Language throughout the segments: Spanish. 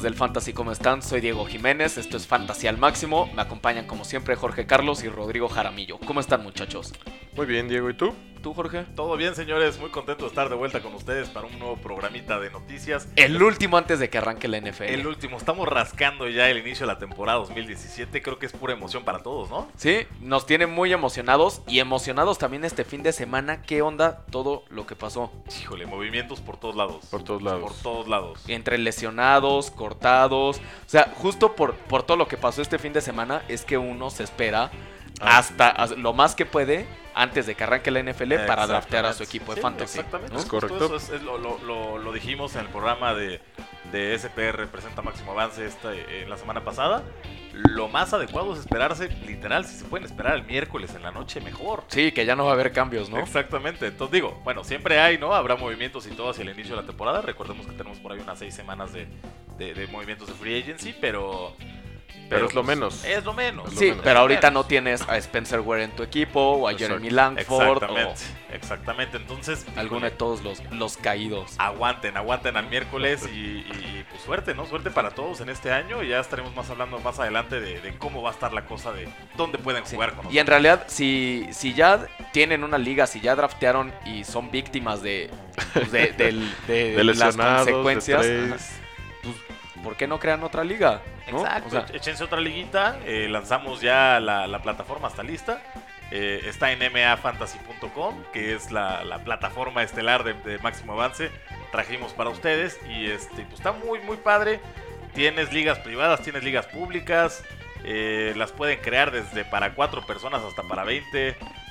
Del Fantasy, ¿cómo están? Soy Diego Jiménez, esto es Fantasy al Máximo. Me acompañan como siempre Jorge Carlos y Rodrigo Jaramillo. ¿Cómo están muchachos? Muy bien, Diego, ¿y tú? ¿Tú, Jorge? Todo bien, señores. Muy contento de estar de vuelta con ustedes para un nuevo programita de noticias. El último antes de que arranque la NFL. El último. Estamos rascando ya el inicio de la temporada 2017. Creo que es pura emoción para todos, ¿no? Sí, nos tiene muy emocionados y emocionados también este fin de semana. ¿Qué onda todo lo que pasó? Híjole, movimientos por todos lados. Por todos lados. Por todos lados. Entre lesionados, cortados. O sea, justo por, por todo lo que pasó este fin de semana es que uno se espera Ah. hasta, lo más que puede antes de que arranque la NFL para draftear a su equipo de Sí, fantasy. Exactamente. ¿no? Es correcto. eso es- es lo, lo- lo- lo dijimos en el programa de, de SPR Presenta Máximo Avance esta, eh, la semana pasada. Lo más adecuado es esperarse, literal, si se pueden esperar el miércoles en la noche, mejor. Sí, que ya no va a haber cambios, ¿no? Exactamente. Entonces digo, bueno, siempre hay, ¿no? Habrá movimientos y todo hacia el inicio de la temporada. Recordemos que tenemos por ahí unas seis semanas de, de- de movimientos de free agency, pero... Pero es lo menos. Es lo menos. Es lo Sí, menos. pero ahorita Menos. no tienes a Spencer Ware en tu equipo o a. Jeremy Langford o Exactamente, exactamente. Entonces, alguno de todos los, los caídos. aguanten, aguanten al miércoles y, y, pues suerte, ¿no? Suerte para todos en este año. Y ya estaremos más hablando más adelante de, de cómo va a estar la cosa de dónde pueden Sí. jugar con Y en nosotros. realidad, si, si ya tienen una liga, si ya draftearon y son víctimas de, pues, de, del- de De las consecuencias, ajá, pues, ¿por qué no crean otra liga? ¿no? Exacto, O sea, échense otra liguita. eh, lanzamos ya la, la plataforma, está lista. Eh, está en mafantasy.com, que es la, la plataforma estelar de, de Máximo Avance. Trajimos para ustedes y este, pues está muy, muy padre. Tienes ligas privadas, tienes ligas públicas. eh, las pueden crear desde para cuatro personas hasta para 20.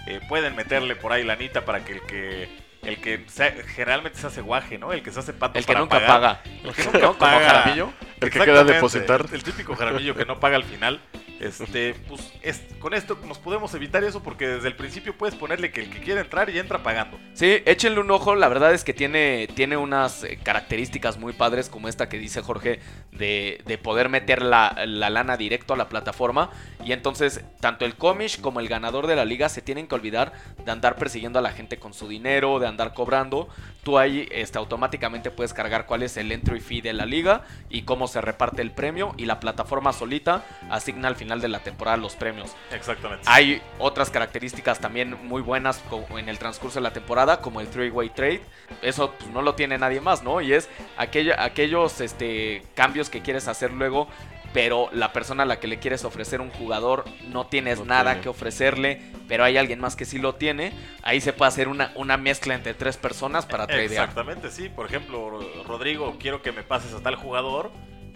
eh, pueden meterle por ahí lanita para que el que el que se- generalmente se hace guaje, ¿no? El que se hace pato el que para nunca pagar. paga. El que nunca. Como paga. Jaramillo. El que queda depositar. El típico jaramillo que no paga al final. Este, pues es- con esto nos podemos evitar eso porque desde el principio puedes ponerle que el que quiere entrar y entra pagando. Sí, échenle un ojo. La verdad es que tiene, tiene unas eh, características muy padres, como esta que dice Jorge, de, de poder meter la, la lana directo a la plataforma. Y entonces, tanto el comish como el ganador de la liga se tienen que olvidar de andar persiguiendo a la gente con su dinero, de andar cobrando. Tú ahí este, automáticamente puedes cargar cuál es el entry fee de la liga y cómo se reparte el premio. Y la plataforma solita asigna al final de la temporada los premios. Exactamente. Hay otras características también muy buenas en el transcurso de la temporada, como el three-way trade. Eso pues, no lo tiene nadie más, ¿no? Y es aquellos este, cambios que quieres hacer luego, pero la persona a la que le quieres ofrecer un jugador no tienes No nada tiene. que ofrecerle, pero hay alguien más que sí lo tiene. Ahí se puede hacer una, una mezcla entre tres personas para tradear. Exactamente, sí. Por ejemplo, Ro- Rodrigo, quiero que me pases a tal jugador,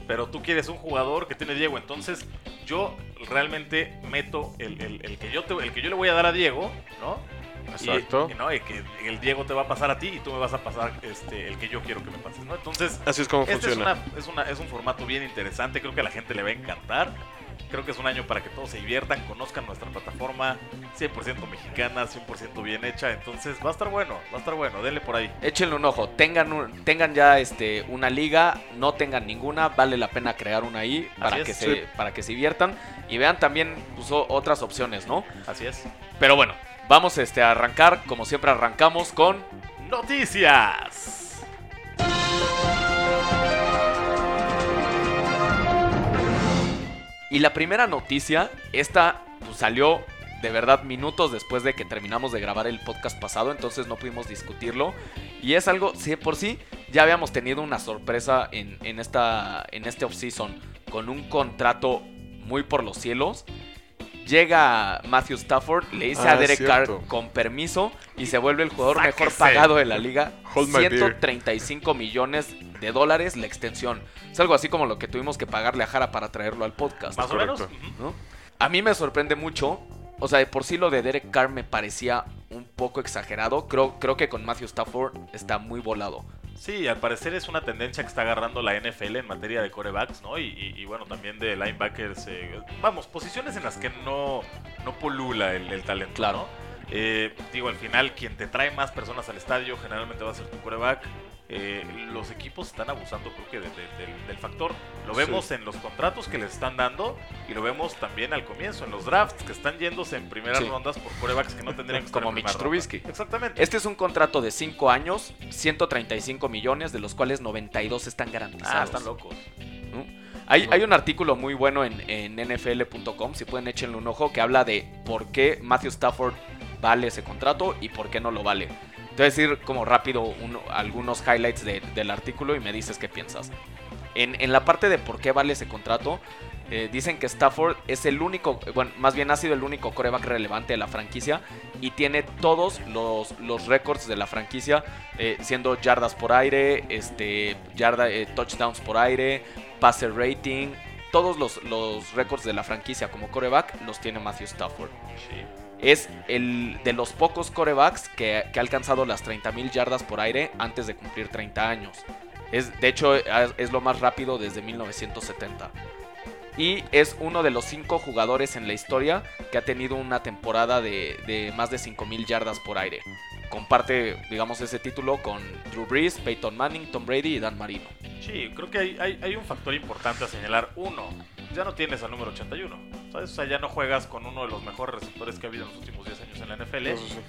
pero tú quieres un jugador que tiene Diego. Entonces, yo realmente meto el, el- el que, yo te- el que yo le voy a dar a Diego, ¿no? Y- Exacto. Y, no, y que el Diego te va a pasar a ti y tú me vas a pasar este, el que yo quiero que me pases, ¿no? Entonces, Así es como Este es, funciona. una- es, una- es un formato bien interesante, creo que a la gente le va a encantar. Creo que es un año para que todos se diviertan, conozcan nuestra plataforma 100% mexicana, 100% bien hecha. Entonces va a estar bueno, va a estar bueno, denle por ahí. Échenle un ojo, tengan, un- tengan ya este, una liga, no tengan ninguna, vale la pena crear una ahí para, que se, para que se diviertan y vean también pues, otras opciones, ¿no? Así es. Pero bueno, vamos este, a arrancar, como siempre arrancamos con... Noticias. Y la primera noticia, esta pues, salió de verdad minutos después de que terminamos de grabar el podcast pasado, entonces no pudimos discutirlo. Y es algo, si por sí ya habíamos tenido una sorpresa en, en esta, en este offseason con un contrato muy por los cielos. Llega Matthew Stafford, le dice a Ah, Derek Carr con permiso y se vuelve el jugador mejor pagado de la liga. Hold my beer. 135 millones de dólares la extensión. Es algo así como lo que tuvimos que pagarle a Jara para traerlo al podcast. Más o menos. A mí me sorprende mucho. O sea, de por sí lo de Derek Carr me parecía un poco exagerado. Creo, creo que con Matthew Stafford está muy volado. Sí, al parecer es una tendencia que está agarrando la NFL en materia de corebacks, ¿no? Y, y- y bueno, también de linebackers. eh, vamos, posiciones en las que no, no polula el, el talento, Claro. ¿no? Eh, digo, al final, quien te trae más personas al estadio generalmente va a ser tu coreback. Eh, los equipos están abusando, creo que, de- de- del- del factor. Lo vemos en los contratos que les están dando y lo vemos también al comienzo, en los drafts que están yéndose en primeras Sí. rondas por corebacks que no tendrían que estar Como en Mitch ronda. Trubisky. Exactamente. Este es un contrato de 5 años, 135 millones, de los cuales 92 están garantizados. ah, están locos. ¿no? Hay, hay un artículo muy bueno en, en NFL.com, si pueden échenle un ojo, que habla de por qué Matthew Stafford vale ese contrato y por qué no lo vale. Te voy a decir como rápido uno- algunos highlights de- del artículo y me dices qué piensas. En, en la parte de por qué vale ese contrato, eh, dicen que Stafford es el único, bueno, más bien ha sido el único coreback relevante de la franquicia y tiene todos los, los récords de la franquicia, eh, siendo yardas por aire, este, yarda, eh, touchdowns por aire, passer rating, todos los, los récords de la franquicia como coreback los tiene Matthew Stafford. Es el de los pocos corebacks que, que ha alcanzado las 30.000 yardas por aire antes de cumplir 30 años. Es, de hecho, es lo más rápido desde 1970. Y es uno de los cinco jugadores en la historia que ha tenido una temporada de, de más de 5.000 yardas por aire. Comparte, digamos, ese título con Drew Brees, Peyton Manning, Tom Brady y Dan Marino. Sí, creo que hay, hay- hay un factor importante a señalar. Uno, ya no tienes al número 81. ¿Sabes? O sea, ya no juegas con uno de los mejores receptores que ha habido en los últimos 10 años en la NFL. Eso sí.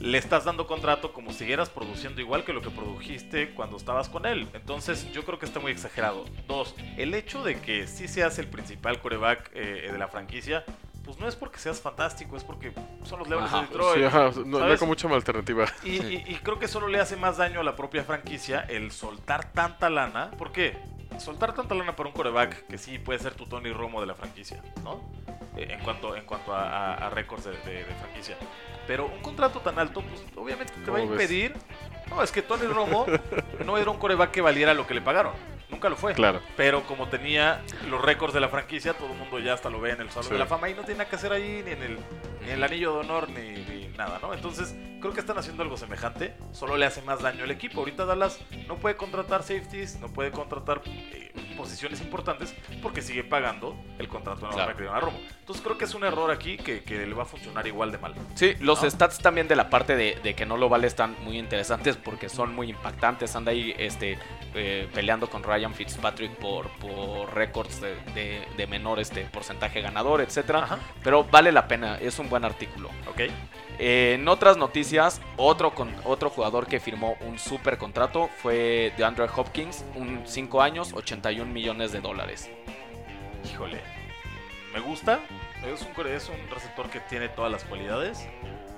Le estás dando contrato como si siguieras produciendo igual que lo que produjiste cuando estabas con él. Entonces, yo creo que está muy exagerado. Dos, el hecho de que sí seas el principal coreback eh, de la franquicia, pues no es porque seas fantástico, es porque son los Leones de Detroit. Sí, ajá, no, no hay con mucha alternativa. Y, y- y creo que solo le hace más daño a la propia franquicia el soltar tanta lana. ¿Por qué? Soltar tanta lana para un coreback que sí puede ser tu Tony Romo de la franquicia, ¿no? Eh, en cuanto, en cuanto a, a- a récords de, de- de franquicia. Pero un contrato tan alto, pues obviamente te va a ¿Cómo ves? impedir. No, es que Tony Romo no era un coreback que valiera lo que le pagaron. Nunca lo fue. Claro. Pero como tenía los récords de la franquicia, todo el mundo ya hasta lo ve en el Salón Sí. de la Fama y no tiene nada que hacer ahí, ni en el, ni en el anillo de honor, ni, ni nada, ¿no? Entonces, creo que están haciendo algo semejante, solo le hace más daño al equipo. Ahorita Dallas no puede contratar safeties, no puede contratar eh, posiciones importantes porque sigue pagando el contrato enorme Claro. que a Romo. Entonces, creo que es un error aquí que, que le va a funcionar igual de mal. Sí, los ¿no? stats también de la parte de, de que no lo vale están muy interesantes porque son muy impactantes. Anda ahí este, eh, peleando con Ryan Fitzpatrick por, por récords de, de- de menor este, porcentaje ganador, etcétera. Ajá. Pero vale la pena, es un buen artículo. ¿Ok? Eh, en otras noticias, otro, con, otro jugador que firmó un super contrato fue DeAndre Hopkins, un 5 años, 81 millones de dólares. Híjole. Me gusta. Es un, es un receptor que tiene todas las cualidades.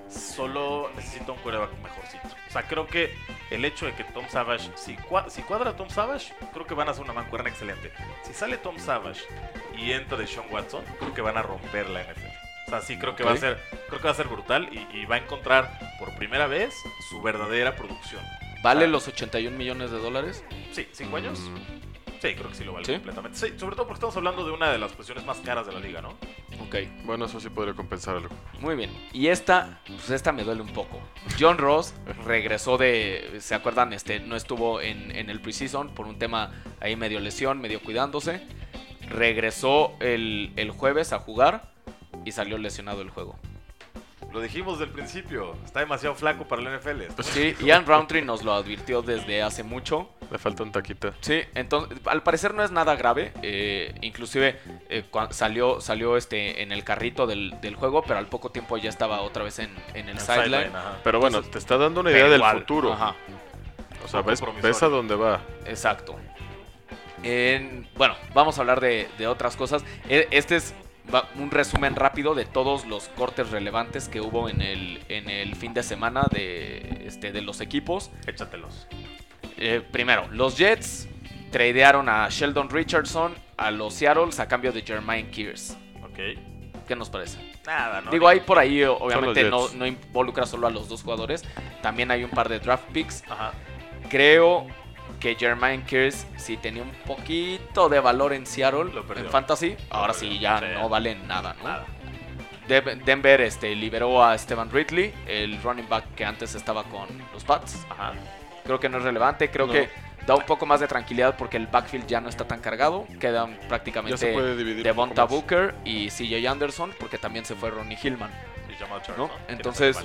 Solo necesita un coreback mejorcito. O sea, creo que el hecho de que Tom Savage, si, si cuadra Tom Savage, creo que van a hacer una mancuerna excelente. Si sale Tom Savage y entra de Sean Watson, creo que van a romper la NFL. O sea, sí creo que va a ser, creo que va a ser brutal y, y va a encontrar por primera vez su verdadera producción. ¿Vale Ah. los 81 millones de dólares? Sí, cinco años. Mm, Sí, creo que sí lo vale ¿Sí? completamente. Sí, sobre todo porque estamos hablando de una de las posiciones más caras de la liga, ¿no? Ok. Bueno, eso sí podría compensar algo. Muy bien. Y esta, pues esta me duele un poco. John Ross regresó de, ¿se acuerdan? Este, no estuvo en, en el preseason por un tema ahí medio lesión, medio cuidándose. Regresó el, el jueves a jugar y salió lesionado el juego. Lo dijimos del principio, está demasiado flaco para el NFL. Sí, Ian Roundtree nos lo advirtió desde hace mucho. Le falta un taquito. Sí, entonces al parecer no es nada grave. eh, inclusive eh, salió, salió este en el carrito del, del juego, pero al poco tiempo ya estaba otra vez en, en el El sideline. Pero bueno, Entonces, te está dando una idea del igual, futuro. Ajá, O sea, ves, ves a dónde va. exacto. En- bueno, vamos a hablar de, de otras cosas. E- Este es un resumen rápido de todos los cortes relevantes que hubo en el, en el fin de semana de, este, de los equipos. Échatelos. Eh, primero, los Jets tradearon a Sheldon Richardson a los Seattles a cambio de Jermaine Kears. Ok. ¿Qué nos parece? Nada, no. Digo, ahí por ahí obviamente no, no involucra solo a los dos jugadores. También hay un par de draft picks. Ajá. Creo que Jermaine Kears sí tenía un poquito de valor en Seattle, en Fantasy. Ahora sí ya Sí. no valen nada, ¿no? Nada. Denver este, liberó a Stevan Ridley, el running back que antes estaba con los Pats. Ajá. Creo que no es relevante. Creo No. que da un poco más de tranquilidad porque el backfield ya no está tan cargado. Quedan prácticamente Devonta. Booker y CJ Anderson porque también se fue Ronnie Hillman. ¿No? Entonces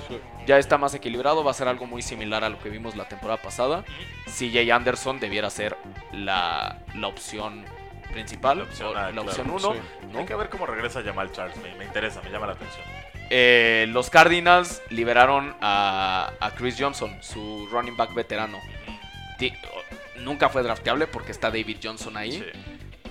ya está más equilibrado, va a ser algo muy similar a lo que vimos la temporada pasada. CJ Anderson debiera ser la, la opción principal, La opción o A, la claro. opción 1. Sí. Hay que ver cómo regresa Jamal Charles. Me, me interesa, me llama la atención. Eh, los Cardinals liberaron a, a Chris Johnson, su running back veterano. Nunca fue drafteable porque está David Johnson ahí. Sí.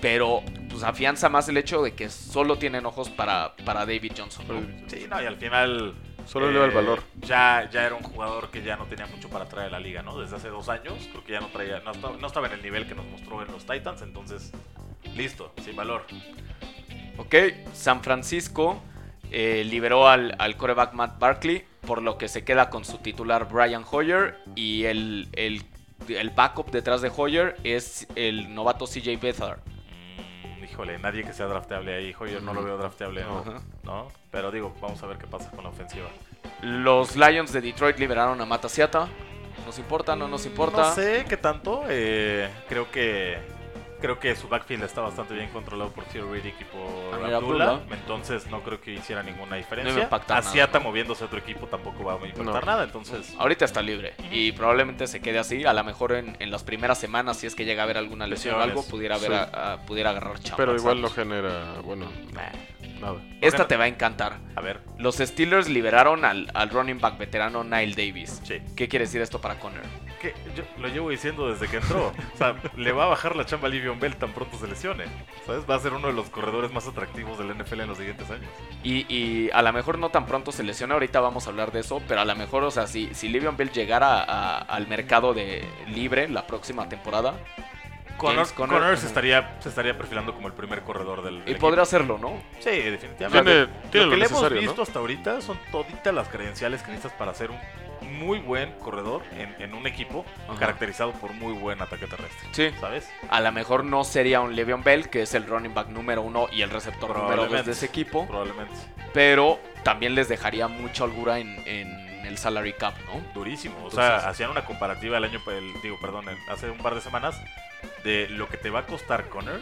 Pero pues afianza más el hecho de que solo tienen ojos para, para David Johnson. ¿no? Sí, no, y al final. Solo eh, eleva el valor. Ya, ya era un jugador que ya no tenía mucho para traer a la liga, ¿no? Desde hace dos años, creo que ya no traía, no estaba, no estaba en el nivel que nos mostró en los Titans, entonces, listo, sin valor. Ok, San Francisco eh, liberó al, al coreback Matt Barkley, por lo que se queda con su titular Brian Hoyer y el, el, el backup detrás de Hoyer es el novato CJ Beathard. Híjole, nadie que sea drafteable ahí, Hoyer no lo veo drafteable. ¿no? Pero digo, vamos a ver qué pasa con la ofensiva. Los Lions de Detroit liberaron a Matasiata. ¿Nos importa? ¿No nos importa? No sé qué tanto, eh, creo que creo que su backfield está bastante bien controlado por Theo Riddick y por Amir Abdullah, Abdullah. entonces no creo que hiciera ninguna No diferencia. iba a impactar nada, Asiata ¿no? moviéndose a otro equipo tampoco va a impactar No. nada, entonces Ahorita está libre y probablemente se quede así. A lo mejor en, en las primeras semanas, si es que llega a haber alguna lesión o algo, pudiera, haber Sí. a- a- pudiera agarrar chamba. Pero igual no ¿sabes? genera, bueno, nah. nada. Esta te va a encantar. a ver, Los Steelers liberaron al, al running back veterano Nile Davis. sí. ¿Qué quiere decir esto para Conner? Lo llevo diciendo desde que entró. O sea, le va a bajar la chamba a Livion Bell tan pronto se lesione. ¿Sabes? Va a ser uno de los corredores más atractivos del NFL en los siguientes años. Y, y a lo mejor no tan pronto se lesiona, ahorita vamos a hablar de eso, pero a lo mejor, o sea, si, si Livion Bell llegara al mercado de libre la próxima temporada, Connor, James Conner- Conner se, estaría, se estaría perfilando como el primer corredor del, y del equipo. podría hacerlo, ¿no? Sí, definitivamente. Tiene, tiene lo lo, que le hemos visto ¿no? hasta ahorita son toditas las credenciales que necesitas para ser un muy buen corredor en, en un equipo Ajá. caracterizado por muy buen ataque terrestre. Sí. ¿Sabes? A lo mejor no sería un Le'Veon Bell, que es el running back número uno y el receptor número dos de ese equipo, Probablemente. pero también les dejaría mucha holgura en, en el salary cap, ¿no? Durísimo. O Entonces- sea, hacían una comparativa el año, el- digo, perdón, el- hace un par de semanas de lo que te va a costar Conner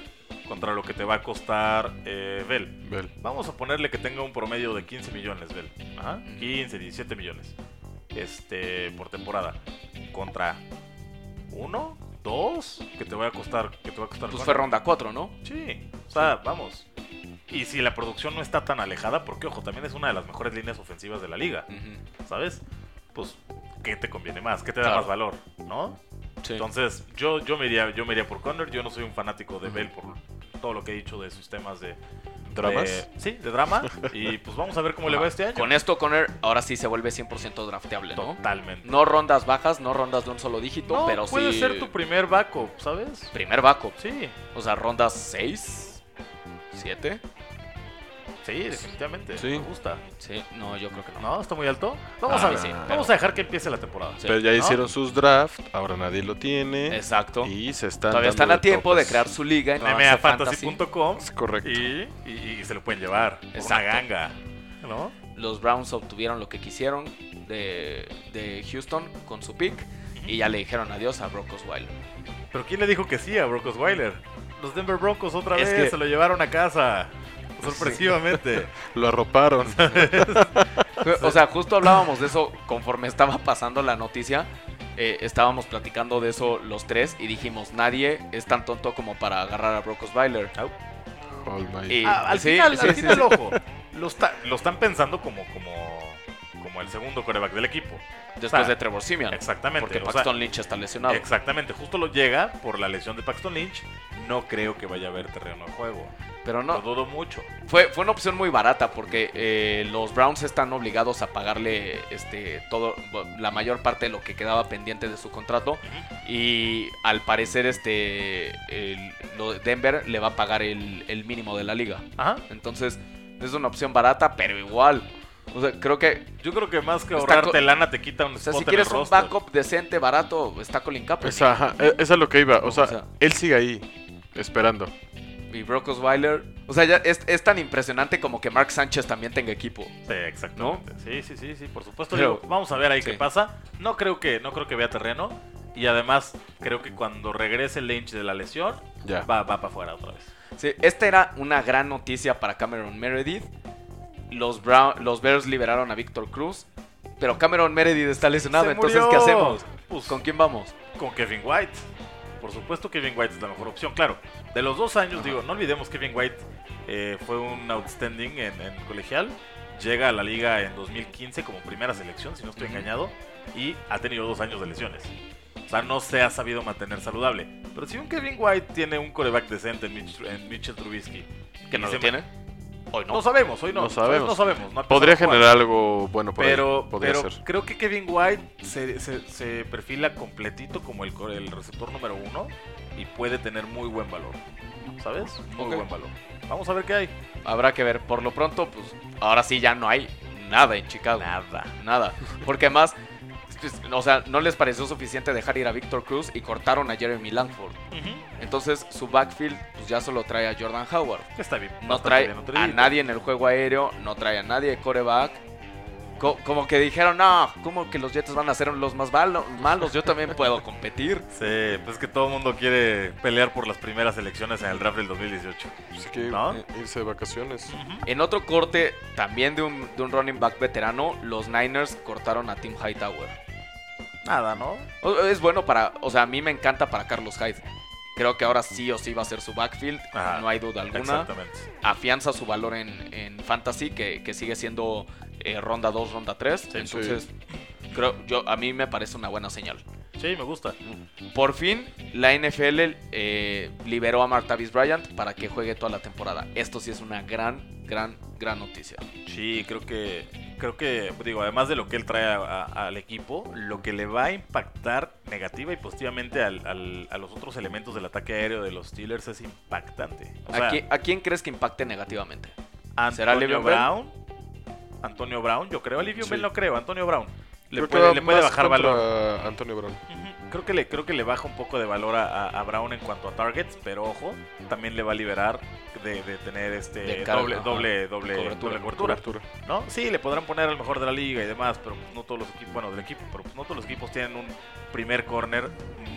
contra lo que te va a costar eh, Bell. Bell. Vamos a ponerle que tenga un promedio de 15 millones, Bell. Ajá, Ujú. 15, 17 millones. Este, por temporada. Contra uno, dos, que te va a costar, que te va a costar Pues fue ronda 4, ¿no? Sí, o sea, vamos. Y si la producción no está tan alejada, porque ojo, también es una de las mejores líneas ofensivas de la liga. ¿sabes? Pues, ¿qué te conviene más? ¿Qué te da Claro. más valor? ¿No? Sí. Entonces, yo, yo, me iría, yo me iría por Conner. Yo no soy un fanático de Bell por todo lo que he dicho de sus temas de. ¿Dramas? de- sí, de drama. y pues vamos a ver cómo le va este año. Con esto, Conner ahora sí se vuelve 100% drafteable, ¿no? Totalmente. No rondas bajas, no rondas de un solo dígito, No, pero puede sí. ser tu primer backup, ¿sabes? primer backup. Sí, O sea, rondas 6, 7. Sí, definitivamente. Sí. Me gusta. Sí, no, yo creo que no. ¿No? ¿Está muy alto? Vamos Ah, a ver. sí, vamos pero- a dejar que empiece la temporada. Sí. Pero ya ¿no? hicieron sus draft, ahora nadie lo tiene. Exacto. Y se están Todavía dando están a tiempo de topes. crear su liga en Avance MAFantasy.com Es correcto. y, y, y se lo pueden llevar. por Una Exacto. ganga. ¿No? Los Browns obtuvieron lo que quisieron de, de Houston con su pick y ya le dijeron adiós a Brock Osweiler. Pero ¿quién le dijo que sí a Brock Osweiler? Los Denver Broncos otra Es vez que- se lo llevaron a casa. Sorpresivamente. Lo arroparon. O sea, justo hablábamos de eso conforme estaba pasando la noticia. eh, estábamos platicando de eso los tres y dijimos, nadie es tan tonto como para agarrar a Brock Osweiler. All my- Y- Ah, al sí, final, sí, al sí, final, sí. ojo. Lo, está- lo están pensando como, como, como el segundo coreback del equipo. Después O sea, de Trevor Simeon. Exactamente. Porque o sea, Paxton Lynch está lesionado. Exactamente. Justo lo llega por la lesión de Paxton Lynch. No creo que vaya a haber terreno de juego. Pero Lo no, dudo mucho. fue, fue una opción muy barata porque eh, los Browns están obligados a pagarle este todo la mayor parte de lo que quedaba pendiente de su contrato y al parecer este el- lo de Denver le va a pagar el, el mínimo de la liga. Ajá. Entonces es una opción barata, pero igual. O sea, creo que Yo creo que más que ahorrarte lana te quita un o sea, spot si en quieres el un backup decente, barato, está Colin Kaepernick. Esa, e- esa es lo que iba. O sea, O sea- él sigue ahí, esperando. Y Brock Osweiler. O sea, ya es, es tan impresionante como que Mark Sánchez también tenga equipo. Sí, exactamente. Sí, sí, sí, sí, por supuesto. Pero- Digo, vamos a ver ahí sí. qué pasa. No creo que, no creo que vea terreno. Y además, creo que cuando regrese Lynch de la lesión, Ya. va, va para afuera otra vez. Sí, esta era una gran noticia para Cameron Meredith. los, Brown- los Bears liberaron a Víctor Cruz, pero Cameron Meredith está lesionado, Se entonces murió. ¿qué hacemos? Pues, ¿Con quién vamos? con Kevin White. Por supuesto, Kevin White es la mejor opción. Claro, de los dos años, digo, no olvidemos que Kevin White eh, fue un outstanding en, en colegial. Llega a la liga en 2015 como primera selección, si no estoy engañado, y ha tenido dos años de lesiones. O sea, no se ha sabido mantener saludable. Pero si un Kevin White tiene un coreback decente en, Mitch- en Mitchell Trubisky, ¿Que no lo se- tiene? Hoy No, no. sabemos, hoy no. No sabemos. No sabemos. no Podría generar algo bueno por Pero, ahí. Podría pero ser. creo que Kevin White se, se- se perfila completito como el, el receptor número uno y puede tener muy buen valor. ¿Sabes? Muy Ok. buen valor. Vamos a ver qué hay. Habrá que ver. Por lo pronto, pues ahora sí ya no hay nada en Chicago. Nada. Nada. Porque además, o sea, no les pareció suficiente dejar ir a Víctor Cruz y cortaron a Jeremy Langford. Entonces su backfield pues ya solo trae a Jordan Howard. Está bien. No trae bien a nadie en el juego aéreo, no trae a nadie de coreback. Co- como que dijeron, no, como que los Jets van a ser los más malo- malos, yo también puedo competir. Sí, pues que todo el mundo quiere pelear por las primeras elecciones en el draft del 2018. Así que ¿No? eh, irse de vacaciones. En otro corte, también de un, de un running back veterano, los Niners cortaron a Tim Hightower. Nada, ¿no? Es bueno para, o sea, a mí me encanta para Carlos Hyde. Creo que ahora sí o sí va a ser su backfield, Ajá. no hay duda alguna. Exactamente. Afianza su valor en, en fantasy, que, que sigue siendo eh, ronda 2, ronda 3. Entonces, creo, yo, a mí me parece una buena señal. Sí, me gusta. Por fin, la NFL eh, liberó a Martavis Bryant para que juegue toda la temporada. Esto sí es una gran, gran, gran noticia. Sí, creo que, creo que, digo, además de lo que él trae a- a- al equipo, lo que le va a impactar negativa y positivamente al- al- a los otros elementos del ataque aéreo de los Steelers es impactante. O sea, ¿A, quién, a quién crees que impacte negativamente? Antonio ¿será Le'Veon? Brown. Antonio Brown, yo creo. A Livion Sí. Bell no creo. Antonio Brown. Le Creo puede, le puede bajar valor. Antonio Brown. Creo que, le, creo que le baja un poco de valor a, a- a Brown en cuanto a targets, pero ojo, también le va a liberar de, de tener este De carga, doble, doble, doble, Cobertura. doble cobertura. Cobertura. ¿no? Sí, le podrán poner al mejor de la liga y demás, pero pues no todos los equipos, bueno, del equipo, pero pues no todos los equipos tienen un primer corner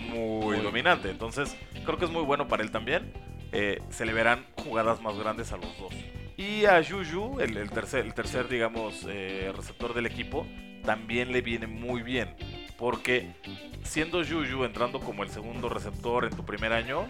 muy, Muy. dominante. Entonces, creo que es muy bueno para él también. Eh, se le verán jugadas más grandes a los dos. Y a Juju, el, el tercer, el tercer, digamos, eh, receptor del equipo, también le viene muy bien. Porque siendo Juju entrando como el segundo receptor en tu primer año,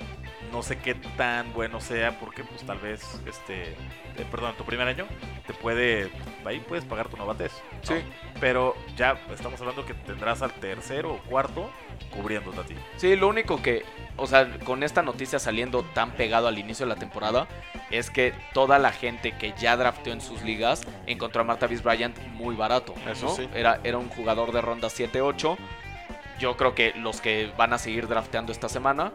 no sé qué tan bueno sea, porque pues tal vez, este, eh, perdón, en tu primer año, te puede, ahí puedes pagar tu novatez. ¿no? Sí. Pero ya estamos hablando que tendrás al tercero o cuarto cubriéndote a ti. Sí, lo único que, o sea, con esta noticia saliendo tan pegado al inicio de la temporada, es que toda la gente que ya drafteó en sus ligas encontró a Martavis Bryant muy barato. Eso ¿no? sí. Era, era un jugador de ronda 7-8. Yo creo que los que van a seguir drafteando esta semana,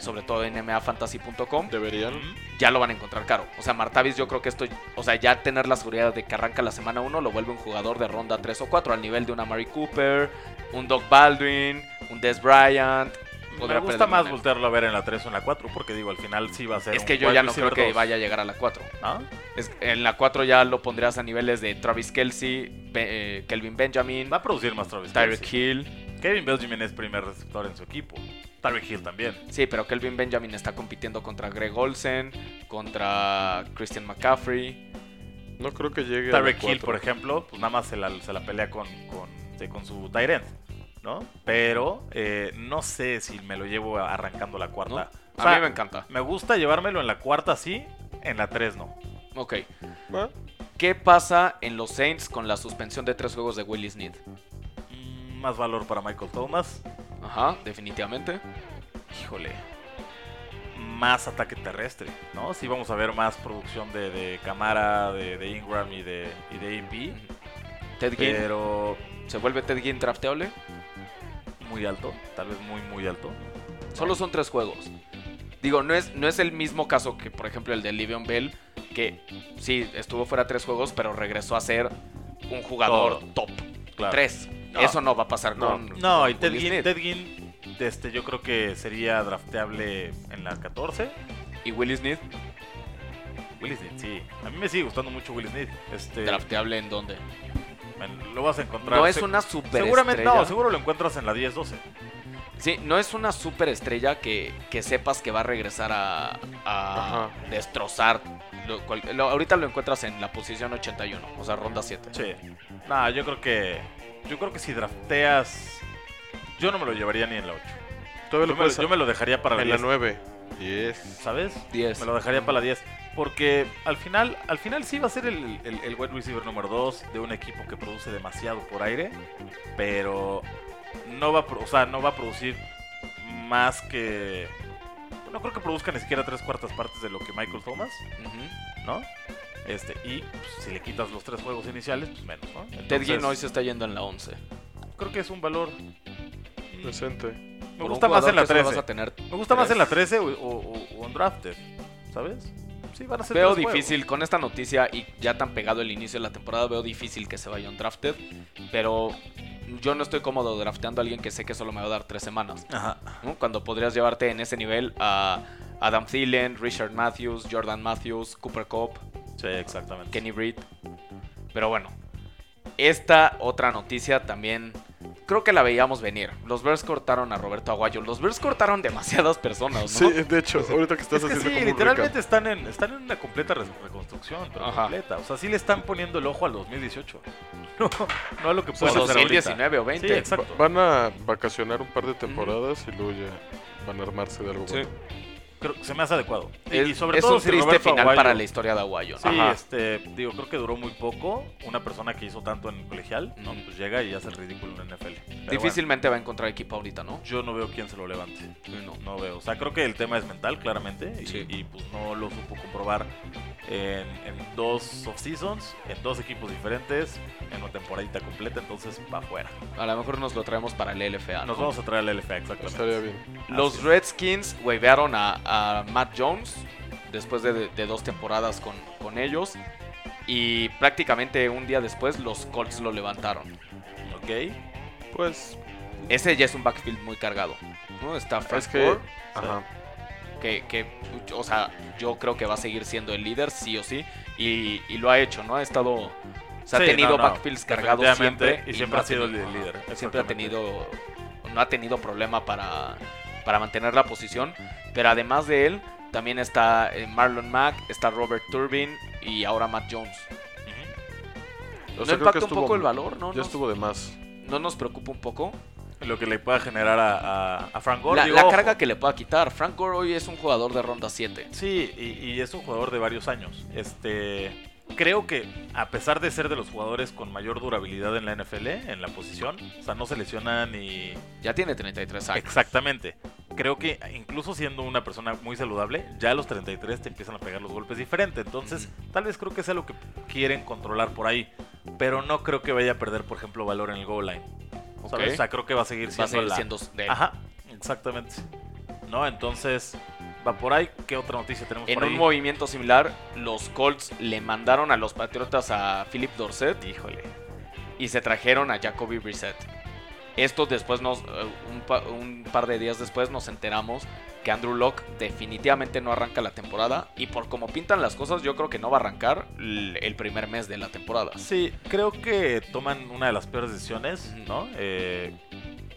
sobre todo en mafantasy.com, Deberían. ya lo van a encontrar caro. O sea, Martavis yo creo que esto, o sea, ya tener la seguridad de que arranca la semana 1 lo vuelve un jugador de ronda 3 o 4 al nivel de una Mari Cooper, un Doc Baldwin, un Des Bryant. Me gusta más voltearlo a ver en la 3 o en la 4, porque digo, al final sí va a ser Es un que yo ya no creo que vaya a llegar a la 4. ¿no? Es- en la 4 ya lo pondrías a niveles de Travis Kelsey, Be- eh, Kelvin Benjamin, Va a producir más Travis Tyreek. Hill. Kevin Benjamin es primer receptor en su equipo. Tyreek Hill también. Sí, pero Kelvin Benjamin está compitiendo contra Greg Olsen, contra Christian McCaffrey. No creo que llegue a la Tyreek Hill, por ejemplo, pues nada más se la, se la pelea con, con, sí, con su Tyrant, ¿no? Pero eh, no sé si me lo llevo arrancando la cuarta. ¿no? O A sea, mí me encanta. me gusta llevármelo en la cuarta sí, en la 3 no. Ok. ¿Qué pasa en los Saints con la suspensión de tres juegos de Willie Snead? Mm, Más valor para Michael Thomas. Ajá, definitivamente. Híjole. Más ataque terrestre, ¿no? Sí vamos a ver más producción de, de Camara, de, de Ingram y de, y de AP. Ted Ginn, Pero ¿se vuelve Ted Ginn drafteable? muy alto, tal vez muy, muy alto. Solo son tres juegos. Digo, no es, no es el mismo caso que, por ejemplo, el de Livion Bell, que sí, estuvo fuera tres juegos, pero regresó a ser un jugador Todo. top Claro. 3. No. Eso no va a pasar No. con. No, con y Ted Ginn. Ted Ginn, este, yo creo que sería drafteable en la 14. Y Willie Snead, Willis Snead, sí. A mí me sigue gustando mucho Willis Snead. Este, drafteable en dónde? lo vas a encontrar. No es una super Seguramente no, seguro lo encuentras en la 10-12. Sí, no es una superestrella que, que sepas que va a regresar a, a destrozar. Lo cual- lo- ahorita lo encuentras en la posición 81, o sea, ronda 7. Sí. Nah, yo creo que. Yo creo que si drafteas. Yo no me lo llevaría ni en la 8. Todavía Yo lo me, lo- yo me lo dejaría para la en la 10. 9. 10. ¿Sabes? 10. Me lo dejaría para la 10. Porque al final, al final sí va a ser el, el, el wide receiver número 2 de un equipo que produce demasiado por aire. Pero no va o sea, no va a producir más que. No creo que produzca ni siquiera tres cuartas partes de lo que Michael Thomas, Ujú. ¿no? Este, y pues, si le quitas los tres juegos iniciales, pues menos, ¿no? Ted Ginn hoy se está yendo en la 11. creo que es un valor. Decente. Me gusta más en la que solo 13. vas a tener Me gusta más en la tres. 13 o, o, o- o undrafted, ¿sabes? Sí, van a ser Veo juegos. difícil, con esta noticia y ya tan pegado el inicio de la temporada, veo difícil que se vaya un drafted. Pero yo no estoy cómodo drafteando a alguien que sé que solo me va a dar tres semanas. Ajá. ¿no? Cuando podrías llevarte en ese nivel a Adam Thielen, Richard Matthews, Jordan Matthews, Cooper Cup, Sí, exactamente. Kenny Breed. Pero bueno, esta otra noticia también creo que la veíamos venir. Los Bears cortaron a Roberto Aguayo. Los Bears cortaron demasiadas personas, ¿no? Sí, de hecho, ahorita que estás Es que haciendo sí, como un literalmente están en, están en una completa re- reconstrucción, pero Ajá. completa. O sea, sí le están poniendo el ojo al 2018. No, no a lo que O pueden hacer 2019 o ahorita. 20. Sí, exacto. Va- Van a vacacionar un par de temporadas y luego ya van a armarse de algo Sí. bueno. Creo que se me hace adecuado. Y- Es, y sobre es todo un triste Roberto final Aguayo- para la historia de Aguayo. ¿no? Sí, Ajá. este, digo, creo que duró muy poco. Una persona que hizo tanto en colegial, no, Ujú. pues llega y hace el ridículo en NFL. Pero Difícilmente va a encontrar equipo ahorita, ¿no? yo no veo quién se lo levante. No. No veo. O sea, creo que el tema es mental, claramente. Y, Sí. y, pues no lo supo comprobar en, en dos off-seasons, en dos equipos diferentes, en una temporadita completa. Entonces, va afuera. A lo mejor nos lo traemos para el LFA. Nos ¿no? vamos a traer al LFA, exactamente. Estaría bien. Los. Redskins wavearon a, a Matt Jones después de, de dos temporadas con, con ellos. Y prácticamente un día después los Colts lo levantaron. Ok. Pues Ese ya es un backfield muy cargado. ¿no? Está Frank es que. Ajá. Que, que, o sea, yo creo que va a seguir siendo el líder, sí o sí. Y, y lo ha hecho, ¿no? Ha estado. O sea, ha tenido no, no, backfields cargados siempre. Y siempre no ha sido el tenido- líder. Siempre ha tenido. No ha tenido problema para, para mantener la posición. Pero además de él, también está eh, Marlon Mack, está Robert Turbin y ahora Matt Jones. O ¿No sea, impacta un poco el valor? ¿no? Ya estuvo de más. ¿No nos preocupa un poco? Lo que le pueda generar a, a, a Frank Gore. La, digo, la ojo, carga que le pueda quitar. Frank Gore hoy es un jugador de ronda 7. Sí, y, y es un jugador de varios años. Este, creo que a pesar de ser de los jugadores con mayor durabilidad en la NFL, en la posición, o sea, no se lesiona ni Ya tiene 33 años. exactamente. Creo que incluso siendo una persona muy saludable, ya a los 33 te empiezan a pegar los golpes diferente. Entonces, tal vez creo que sea lo que quieren controlar por ahí, pero no creo que vaya a perder, por ejemplo, valor en el goal line. O sea, creo que va a seguir Va siendo a seguir la- siendo de él. Ajá, exactamente. ¿No? Entonces, va por ahí. ¿Qué otra noticia tenemos En por un ahí? movimiento similar, los Colts le mandaron a los Patriotas a Philip Dorset Híjole. y se trajeron a Jacoby Brissett. Esto después nos, eh, un, pa- un par de días después nos enteramos que Andrew Locke definitivamente no arranca la temporada y por como pintan las cosas yo creo que no va a arrancar el primer mes de la temporada. Sí, creo que toman una de las peores decisiones. ¿no? Eh,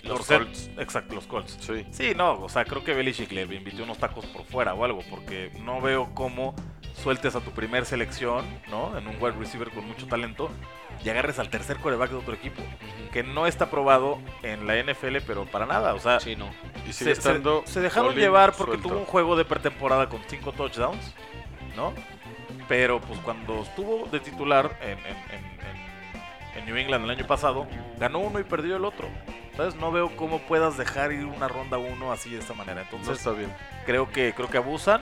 Los Dorset- Colts. Exacto, los Colts. Sí. Sí, no, o sea, creo que Belichick le invitó unos tacos por fuera o algo, porque no veo cómo sueltes a tu primer selección, ¿no? En un wide receiver con mucho talento y agarres al tercer coreback de otro equipo, que no está probado en la NFL, pero para nada, o sea, Sí, no. Y sigue se, estando. se- se dejaron llevar porque suelto. tuvo un juego de pretemporada con cinco touchdowns, ¿no? Pero pues cuando estuvo de titular en, en- en- en- en New England el año pasado, ganó uno y perdió el otro. Entonces no veo cómo puedas dejar ir una ronda uno así de esta manera. No Entonces está bien. creo que creo que abusan.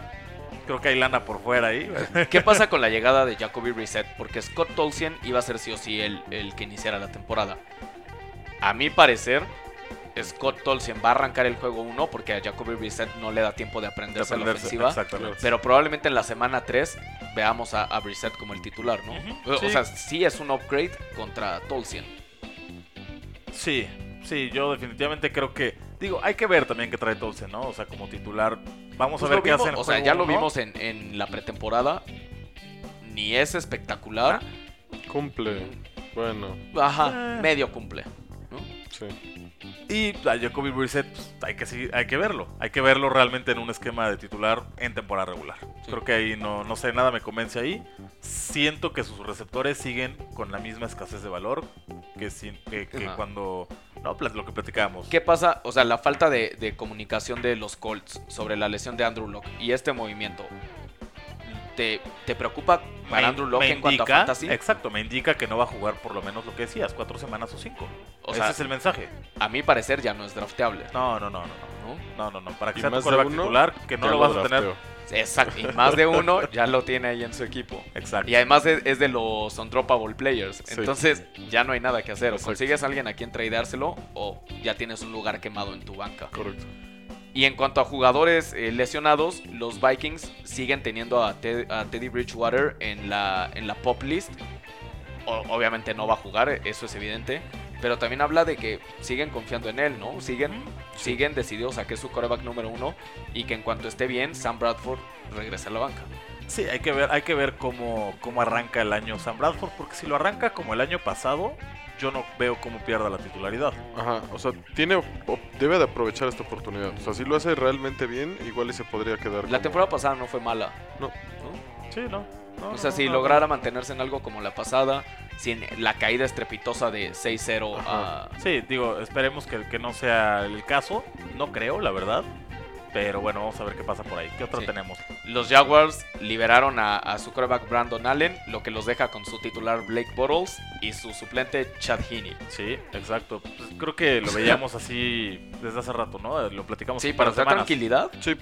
Creo que hay lana por fuera ahí. ¿Qué pasa con la llegada de Jacoby Brissett? Porque Scott Tolsien iba a ser sí o sí el, el que iniciara la temporada. A mi parecer, Scott Tolsien va a arrancar el juego 1 porque a Jacoby Brissett no le da tiempo de aprenderse la Defenderse, ofensiva. Exactamente. Pero probablemente en la semana 3 veamos a, a Brissett como el titular, ¿no? O- sí. O sea, sí es un upgrade contra Tolsien. Sí, sí, yo definitivamente creo que. Digo, hay que ver también qué trae Tolsen, ¿no? O sea, como titular. Vamos Pues a ver qué vimos- hacen. O sea, ya lo vimos en, en la pretemporada. Ni es espectacular. Cumple. Bueno, Ajá, Eh. medio cumple. ¿no? sí. Y a Jacoby Brissett pues, hay, que seguir- hay que verlo. Hay que verlo realmente en un esquema de titular en temporada regular. Creo que ahí no, no sé, nada me convence ahí. Siento que sus receptores siguen con la misma escasez de valor que, que, que cuando... No, lo que platicábamos. ¿Qué pasa? O sea, la falta de, de comunicación de los Colts sobre la lesión de Andrew Locke y este movimiento. ¿Te, te preocupa para Me- Andrew Locke en cuanto a fantasy? Exacto, me indica que no va a jugar por lo menos lo que decías, cuatro semanas o cinco. O Ese sea, es el mensaje. a mi parecer ya no es drafteable. No, no, no, no. no. ¿no? No. Para que sea tu titular, que no lo vas a tener. Exacto. Y más de uno ya lo tiene ahí en su equipo. Exacto. Y además es, es de los undroppable players. Sí. Entonces ya no hay nada que hacer. O Exacto. consigues a alguien a quien tradeárselo o ya tienes un lugar quemado en tu banca. Correcto. Y en cuanto a jugadores eh, lesionados, los Vikings siguen teniendo a, Ted- a Teddy Bridgewater en la, en la pop list. O- obviamente no va a jugar, eso es evidente. Pero también habla de que siguen confiando en él, ¿no? Siguen, siguen decididos a que es su coreback número uno y que en cuanto esté bien, Sam Bradford regresa a la banca. Sí, hay que ver, hay que ver cómo, cómo arranca el año Sam Bradford, porque si lo arranca como el año pasado, yo no veo cómo pierda la titularidad. Ajá, o sea, tiene, debe de aprovechar esta oportunidad. O sea, si lo hace realmente bien, igual y se podría quedar. La como- temporada pasada no fue mala. No. ¿no? Sí, ¿no? No, O sea, no, si no, lograra mantenerse en algo como la pasada, sin la caída estrepitosa de 6-0 Ajá. a... Sí, digo, esperemos que, que no sea el caso. No creo, la verdad. Pero bueno, vamos a ver qué pasa por ahí. ¿Qué otra Sí. tenemos? Los Jaguars liberaron a, a su quarterback Brandon Allen, lo que los deja con su titular Blake Bortles y su suplente Chad Heaney. Sí, exacto. Pues creo que lo veíamos así desde hace rato, ¿no? Lo platicamos Sí, para dar tranquilidad. Sí,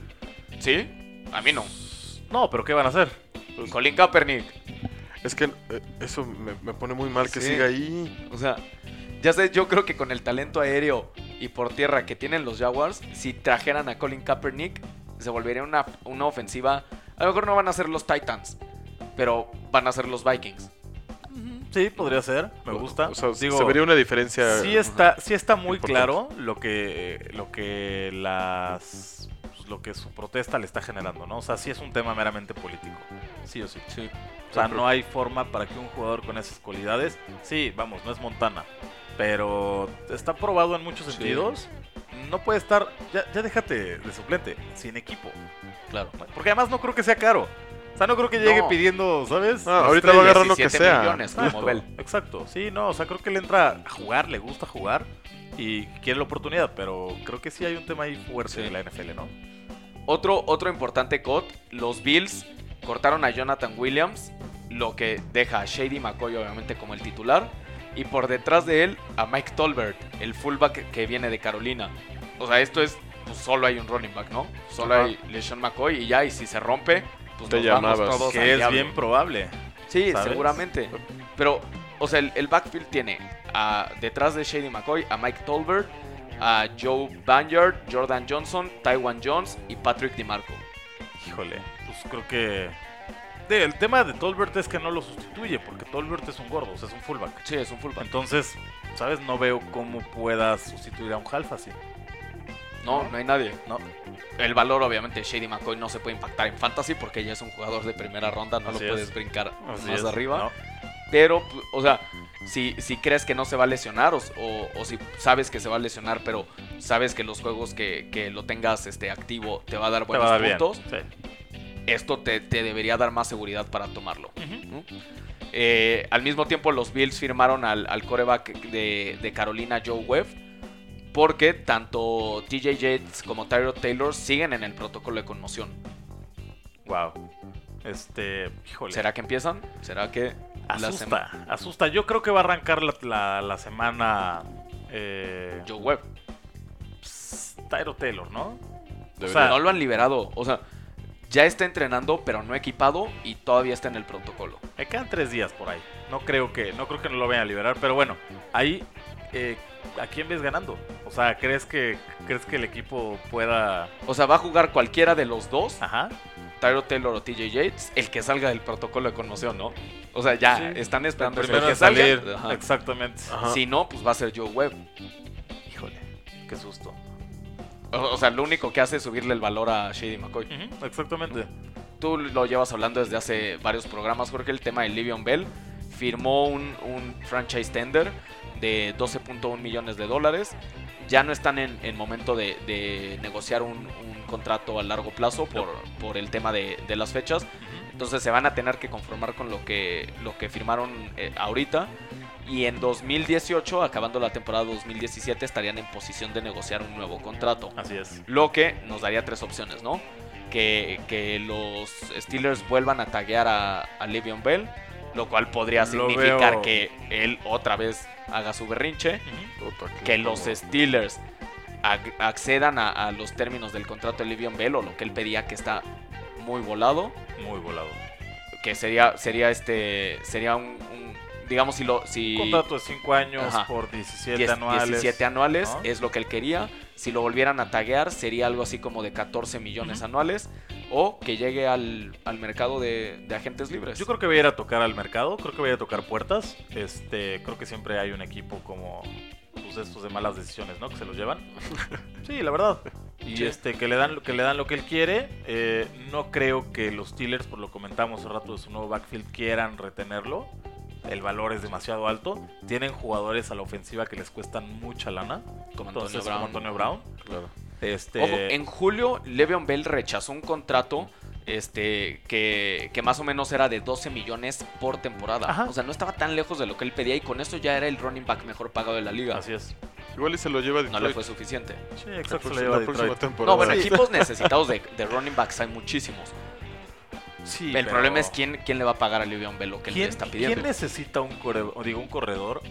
Sí, a mí no. No, pero ¿qué van a hacer? pues, Colin Kaepernick. es que eh, eso me, me pone muy mal que Sí. siga ahí. O sea, ya sé, yo creo que con el talento aéreo y por tierra que tienen los Jaguars, si trajeran a Colin Kaepernick, se volvería una, una ofensiva. A lo mejor no van a ser los Titans, pero van a ser los Vikings. Sí, podría ser. Me gusta. O sea, Digo, se vería una diferencia. sí está, sí está muy Importante. claro lo que, lo que las, lo que su protesta le está generando, ¿no? O sea, sí es un tema meramente político, sí o sí. Sí. O sea, no hay forma para que un jugador con esas cualidades, sí, vamos, no es Montana, pero está probado en muchos Sí. sentidos. No puede estar, ya, ya déjate de suplente, sin equipo. Claro. Porque además no creo que sea caro. O sea, no creo que llegue No. pidiendo, ¿sabes? Ah, ahorita va a agarrar lo que 17 sea. millones, como Exacto, Bell. exacto. Sí, no, o sea, creo que le entra a jugar, le gusta jugar y quiere la oportunidad, pero creo que sí hay un tema ahí fuerte Sí. de la NFL, ¿no? Otro, otro importante cut, los Bills cortaron a Jonathan Williams, lo que deja a Shady McCoy obviamente como el titular, y por detrás de él a Mike Tolbert, el fullback que viene de Carolina. O sea, esto es, pues solo hay un running back, ¿no? Solo Ajá. hay LeSean McCoy y ya, y si se rompe, pues Te nos vamos llamabas. todos al que es diablo. bien probable. Sí, ¿sabes? seguramente. Pero, o sea, el, el backfield tiene a, detrás de Shady McCoy a Mike Tolbert, a Joe Banyard, Jordan Johnson, Taiwan Jones y Patrick DiMarco. Híjole, pues creo que... el tema de Tolbert es que no lo sustituye, porque Tolbert es un gordo, o sea, es un fullback. Sí, es un fullback. Entonces, ¿sabes? No veo cómo puedas sustituir a un half así. No, no hay nadie. No. El valor, obviamente, Shady McCoy no se puede impactar en fantasy porque ya es un jugador de primera ronda, no Así lo es. puedes brincar Así más es, arriba. ¿no? Pero, o sea, si, si crees que no se va a lesionar o, o- o si sabes que se va a lesionar, pero sabes que los juegos que, que lo tengas este, activo te va a dar buenos puntos, Sí. Esto te, te debería dar más seguridad para tomarlo. Eh, al mismo tiempo, los Bills firmaron al, al coreback de, de Carolina, Joe Webb, porque tanto TJ Yates como Tyrod Taylor siguen en el protocolo de conmoción. Wow. Este, híjole. ¿Será que empiezan? ¿Será que la Asusta, asusta. Yo creo que va a arrancar la, la- la semana eh, Joe Webb? pues, Tyro Taylor, ¿no? Debería. sea, no lo han liberado. O sea, ya está entrenando, pero no equipado y todavía está en el protocolo. Me quedan tres días por ahí. No creo que, no creo que no lo vayan a liberar, pero bueno, ahí eh, ¿a quién ves ganando? O sea, ¿crees que crees que el equipo pueda? O sea, va a jugar cualquiera de los dos, Ajá. Tyro Taylor o TJ Yates, el que salga del protocolo de conmoción, ¿no? O sea, ya Sí. están esperando El que primero en salga. salir. Ajá. Exactamente. Ajá. Si no, pues va a ser Joe Webb. Híjole, qué susto. O, o sea, lo único que hace es subirle el valor a Shady McCoy. Exactamente. Tú lo llevas hablando desde hace varios programas, Jorge, el tema de Livion Bell. Firmó un, un franchise tender de 12.1 millones de dólares. ya no están en, en momento de, de negociar un, un contrato a largo plazo por, por el tema de, de las fechas. Entonces se van a tener que conformar con lo que, lo que firmaron eh, ahorita. Y en 2018, acabando la temporada 2017, estarían en posición de negociar un nuevo contrato. Así es. Lo que nos daría tres opciones, ¿no? Que, que los Steelers vuelvan a taguear a, a Le'Veon Bell, lo cual podría Lo significar veo- que él otra vez haga su berrinche. Que los. Steelers accedan a, a los términos del contrato de Le'Veon Bell o lo que él pedía que está muy volado. Muy volado. Que sería, sería este. Sería un. un- digamos si lo. Si Contrato de 5 años Ajá. por 17 10 anuales. 17 anuales ¿no? es lo que él quería. Si lo volvieran a taguear, sería algo así como de 14 millones anuales. O que llegue al, al mercado de, de agentes libres. Yo creo que voy a ir a tocar al mercado, creo que voy a ir a tocar puertas. Este, creo que siempre hay un equipo como pues estos de malas decisiones, ¿no? Que se los llevan. Sí, la verdad. Y Sí. este que le dan que le dan lo que él quiere. Eh, no creo que los Steelers, por lo comentamos hace rato de su nuevo backfield, quieran retenerlo. El valor es demasiado alto. Tienen jugadores a la ofensiva que les cuestan mucha lana. como Antonio Entonces, Brown. como Antonio Brown. Claro. Este, Ojo, en julio, Le'Veon Bell rechazó un contrato este, que, que más o menos era de 12 millones por temporada. Ajá. O sea, no estaba tan lejos de lo que él pedía y con eso ya era el running back mejor pagado de la liga. Así es. Igual y se lo lleva No Detroit. le fue suficiente. Sí, la, exacto. se le lleva la próxima temporada. No, bueno, Sí. equipos necesitados de, de running backs hay muchísimos. Sí, el problema es quién, quién le va a pagar a Le'Veon Bell lo que él le ¿Quién, está quién pidiendo. necesita un corredor, digo, un corredor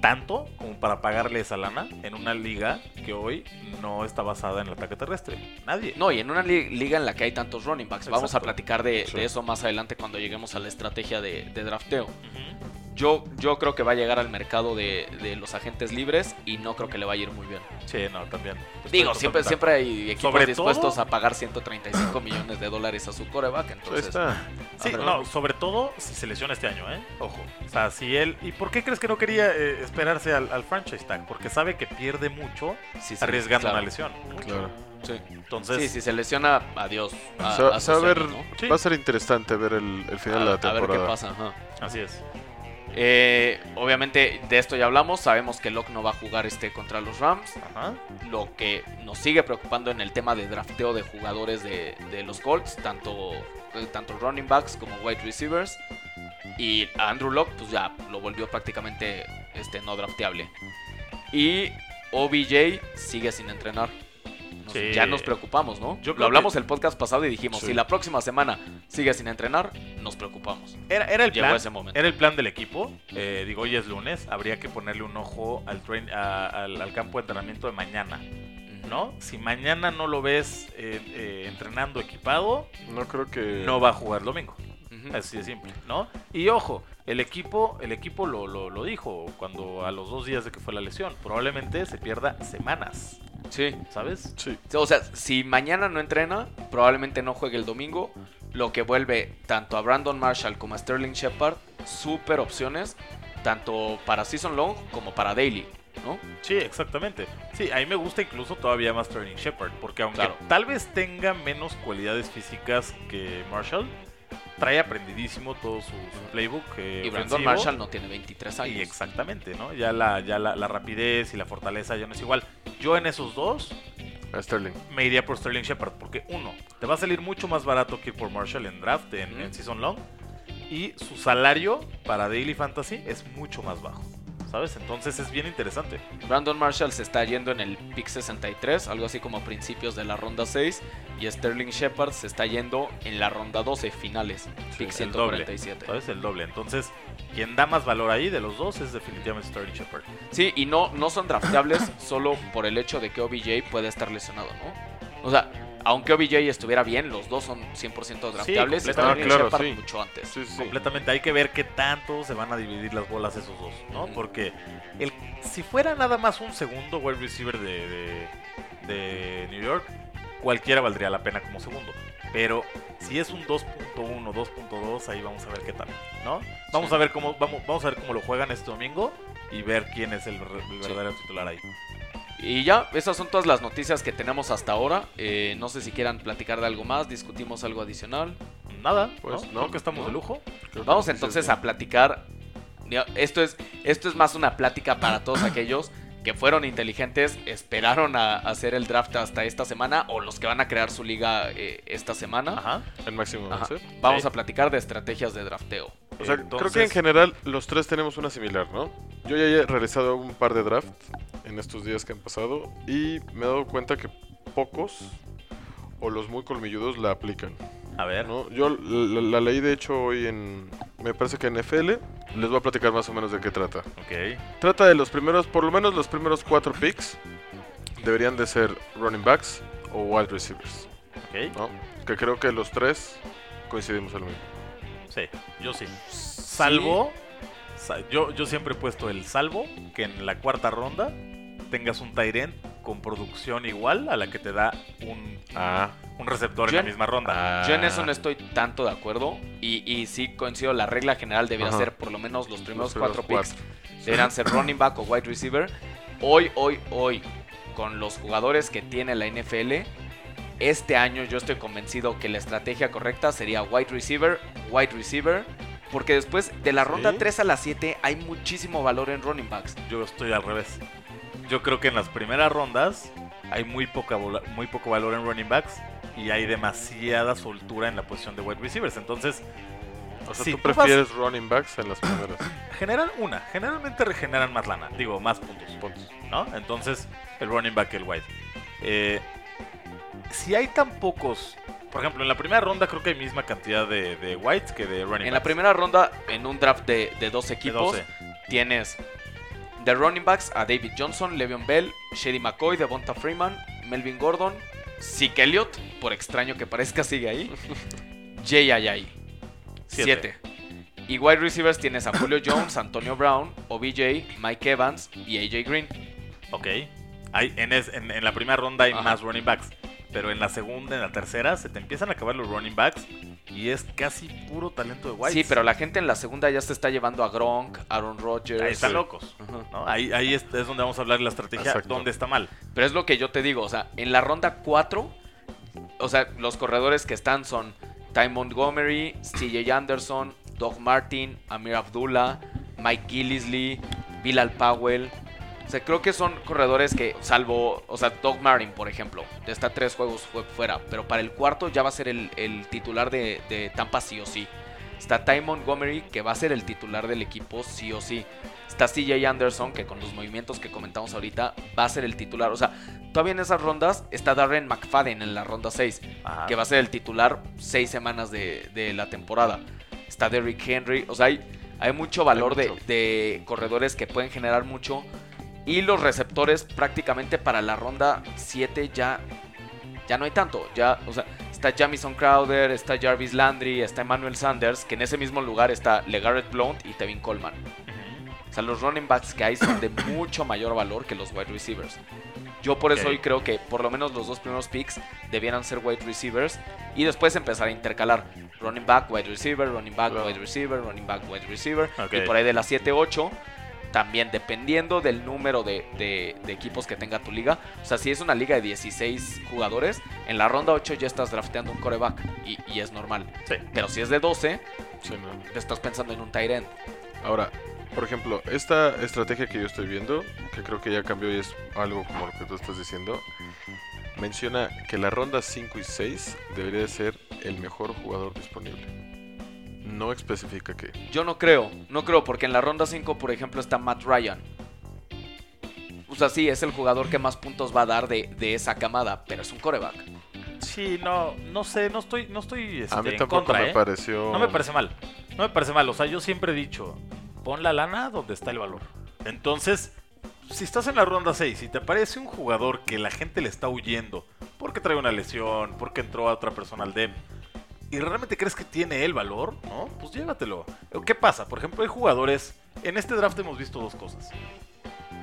tanto como para pagarle esa lana en una liga que hoy no está basada en el ataque terrestre? Nadie. No, y en una li- liga en la que hay tantos running backs. Vamos a platicar de, de eso más adelante cuando lleguemos a la estrategia de, de drafteo. Ujú. Yo, yo creo que va a llegar al mercado de, de los agentes libres y no creo que le vaya a ir muy bien. Sí, no, también. Estoy Digo, siempre, siempre hay equipos Sobre dispuestos todo- a pagar 135 millones de dólares a su coreback. Entonces, está. Sí, no, sobre todo si se lesiona este año, ¿eh? Ojo. O sea, si él... ¿Y por qué crees que no quería eh, esperarse al, al franchise tag? Porque sabe que pierde mucho sí, sí, arriesgando claro. una lesión. Mucho. Claro. Sí. Entonces, Sí, si se lesiona, adiós. a- a ver, va a ser interesante ver el, el final de la a, a ver temporada. qué pasa. ajá. así es. Eh, obviamente, de esto ya hablamos. Sabemos que Locke no va a jugar este contra los Rams. Ajá. Lo que nos sigue preocupando en el tema de drafteo de jugadores de, de los Colts, tanto, eh, tanto running backs como wide receivers. Y a Andrew Locke, pues ya lo volvió prácticamente este, no drafteable. Y OBJ sigue sin entrenar. Nos- Sí. Ya nos preocupamos, ¿no? Yo lo hablamos que- el podcast pasado y dijimos, Sí. si la próxima semana sigue sin entrenar, nos preocupamos. Era, era el Llegó plan. ese momento. Era el plan del equipo. Eh, digo, hoy es lunes. Habría que ponerle un ojo al, train- a- al, al campo de entrenamiento de mañana. ¿No? Si mañana no lo ves eh, eh, entrenando equipado, No creo que. no va a jugar domingo. Así de simple, ¿no? Y ojo, el equipo, el equipo lo, lo, lo dijo cuando a los dos días de que fue la lesión. Probablemente se pierda semanas, Sí. ¿sabes? Sí. O sea, si mañana no entrena, probablemente no juegue el domingo. Lo que vuelve tanto a Brandon Marshall como a Sterling Shepard super opciones, tanto para Season Long como para Daily, ¿no? Sí, exactamente. Sí, a mí me gusta incluso todavía más Sterling Shepard, porque aunque Claro. tal vez tenga menos cualidades físicas que Marshall, trae aprendidísimo todo su, su playbook. eh, Y Brandon ofensivo. Marshall no tiene 23 Y años. exactamente, ¿no? Ya, la, ya la, la rapidez y la fortaleza ya no es igual. Yo en esos dos Sterling. me iría por Sterling Shepard, porque uno, te va a salir mucho más barato que ir por Marshall en draft, en Season Long, y su salario para Daily Fantasy es mucho más bajo, ¿sabes? Entonces es bien interesante. Brandon Marshall se está yendo en el pick 63, algo así como a principios de la ronda 6. Y Sterling Shepard se está yendo en la ronda 12, finales, pick el doble, 147. ¿sabes? El doble. Entonces, quien da más valor ahí de los dos es definitivamente Sterling Shepard. Sí, y no, no son drafteables solo por el hecho de que OBJ puede estar lesionado, ¿no? O sea, aunque OBJ estuviera bien, los dos son 100% drafteables y completamente. Ah, claro, sí. mucho antes. Sí, sí. Completamente. Hay que ver qué tanto se van a dividir las bolas esos dos, ¿no? Porque el, si fuera nada más un segundo wide receiver de, de, de New York, cualquiera valdría la pena como segundo. Pero si es un 2.1, 2.2, ahí vamos a ver qué tal, ¿no? Vamos Sí. a ver cómo vamos, vamos a ver cómo lo juegan este domingo y ver quién es el, Sí. verdadero titular ahí. Y ya, esas son todas las noticias que tenemos hasta ahora. Eh, no sé si quieran platicar de algo más, discutimos algo adicional. Nada, Pues ¿no? no, Creo que estamos no. de lujo. Creo Vamos entonces a platicar. Esto es, esto es más una plática para todos aquellos que fueron inteligentes, esperaron a, a hacer el draft hasta esta semana o los que van a crear su liga eh, esta semana. Ajá. El máximo Ajá. Vamos Sí. a platicar de estrategias de drafteo. O sea, creo que en general los tres tenemos una similar, ¿no? Yo ya he realizado un par de drafts en estos días que han pasado y me he dado cuenta que pocos o los muy colmilludos la aplican, A ver. ¿no? Yo la, la leí de hecho hoy en, me parece que en FL, les voy a platicar más o menos de qué trata. Ok. Trata de los primeros, por lo menos los primeros cuatro picks deberían de ser running backs o wide receivers, Ok. ¿no? Que creo que los tres coincidimos en lo mismo. Sí, yo sí. Salvo. sa- yo, yo siempre he puesto el salvo que en la cuarta ronda tengas un Tyrant con producción igual a la que te da un, Ah, un receptor Yo en la misma ronda. Yo en eso no estoy tanto de acuerdo y, y sí coincido, la regla general debería Ajá. ser por lo menos los primeros Los cuatro picks deberán ser running back o wide receiver. Hoy, hoy, hoy, con los jugadores que tiene la NFL, este año yo estoy convencido que la estrategia correcta sería wide receiver, wide receiver, porque después de la ronda Sí. 3 a la 7 hay muchísimo valor en running backs. Yo estoy al revés. Yo creo que en las primeras rondas hay muy, poca, muy poco valor en running backs y hay demasiada soltura en la posición de wide receivers. Entonces, o sea, Sí, tú tú vas- prefieres running backs en las primeras. generan una. Generalmente regeneran más lana. Digo, más puntos. puntos. ¿no? Entonces, el running back, el wide. Eh, si hay tan pocos, por ejemplo, en la primera ronda creo que hay misma cantidad de, de whites que de running En la primera ronda, en un draft de, de dos De equipos, 12. Tienes de running backs a David Johnson, Le'Veon Bell, Shady McCoy, Devonta Freeman, Melvin Gordon, Zeke Elliott, por extraño que parezca sigue ahí. Siete. 7. Y wide receivers tienes a Julio Jones, Antonio Brown, OBJ, Mike Evans y AJ Green. Ok. Hay, en, es- en- en la primera ronda hay Ajá. más running backs. Pero en la segunda, en la tercera, se te empiezan a acabar los running backs. Y es casi puro talento de whites. Sí, pero la gente en la segunda ya se está llevando a Gronk, Aaron Rodgers. Ahí están locos. Ahí, ahí es, es donde vamos a hablar de la estrategia. Exacto. ¿Dónde está mal? Pero es lo que yo te digo, o sea, en la ronda 4, o sea, los corredores que están son Ty Montgomery, CJ Anderson, Doug Martin, Amir Abdullah, Mike Gillisley, Bilal Powell. O sea, creo que son corredores que, salvo, o sea, Doug Martin, por ejemplo, está tres juegos fue fuera, pero para el cuarto ya va a ser el, el titular de, de Tampa sí o sí. Está Ty Montgomery, que va a ser el titular del equipo sí o sí. Está CJ Anderson, que con los movimientos que comentamos ahorita va a ser el titular. O sea, todavía en esas rondas está Darren McFadden en la ronda 6, Ajá. que va a ser el titular seis semanas de, de la temporada. Está Derrick Henry. O sea, hay, hay mucho valor mucho. de corredores que pueden generar mucho. Y los receptores prácticamente para la ronda 7 ya, ya no hay tanto. Ya, o sea, está Jamison Crowder, está Jarvis Landry, está Emmanuel Sanders, que en ese mismo lugar está LeGarrette Blount y Tevin Coleman. O sea, los running backs que hay son de mucho mayor valor que los wide receivers. Yo por eso hoy creo que por lo menos los dos primeros picks debieran ser wide receivers y después empezar a intercalar running back, wide receiver, running back, wide receiver, running back, wide receiver. Ok. Y por ahí de las 7-8, también dependiendo del número de, de- de equipos que tenga tu liga. O sea, si es una liga de 16 jugadores, en la ronda 8 ya estás drafteando un coreback y, y es normal. Sí. Pero si es de 12, Sí, no. te estás pensando en un tight end. Ahora, por ejemplo, esta estrategia que yo estoy viendo, que creo que ya cambió y es algo como lo que tú estás diciendo, menciona que la ronda 5 y 6 debería de ser el mejor jugador disponible. No especifica qué. Yo no creo, no creo, porque en la ronda 5, por ejemplo, está Matt Ryan. O sea, sí, es el jugador que más puntos va a dar de, de esa camada, pero es un coreback. Sí, no, no sé, no estoy, no estoy este, A mí en tampoco contra, me ¿eh? pareció... No me parece mal. No me parece mal. O sea, yo siempre he dicho, pon la lana donde está el valor. Entonces, si estás en la ronda 6 y te aparece un jugador que la gente le está huyendo porque trae una lesión, porque entró a otra persona al DEM, y realmente crees que tiene el valor, ¿no? Pues llévatelo. ¿Qué pasa? Por ejemplo, hay jugadores. En este draft hemos visto dos cosas.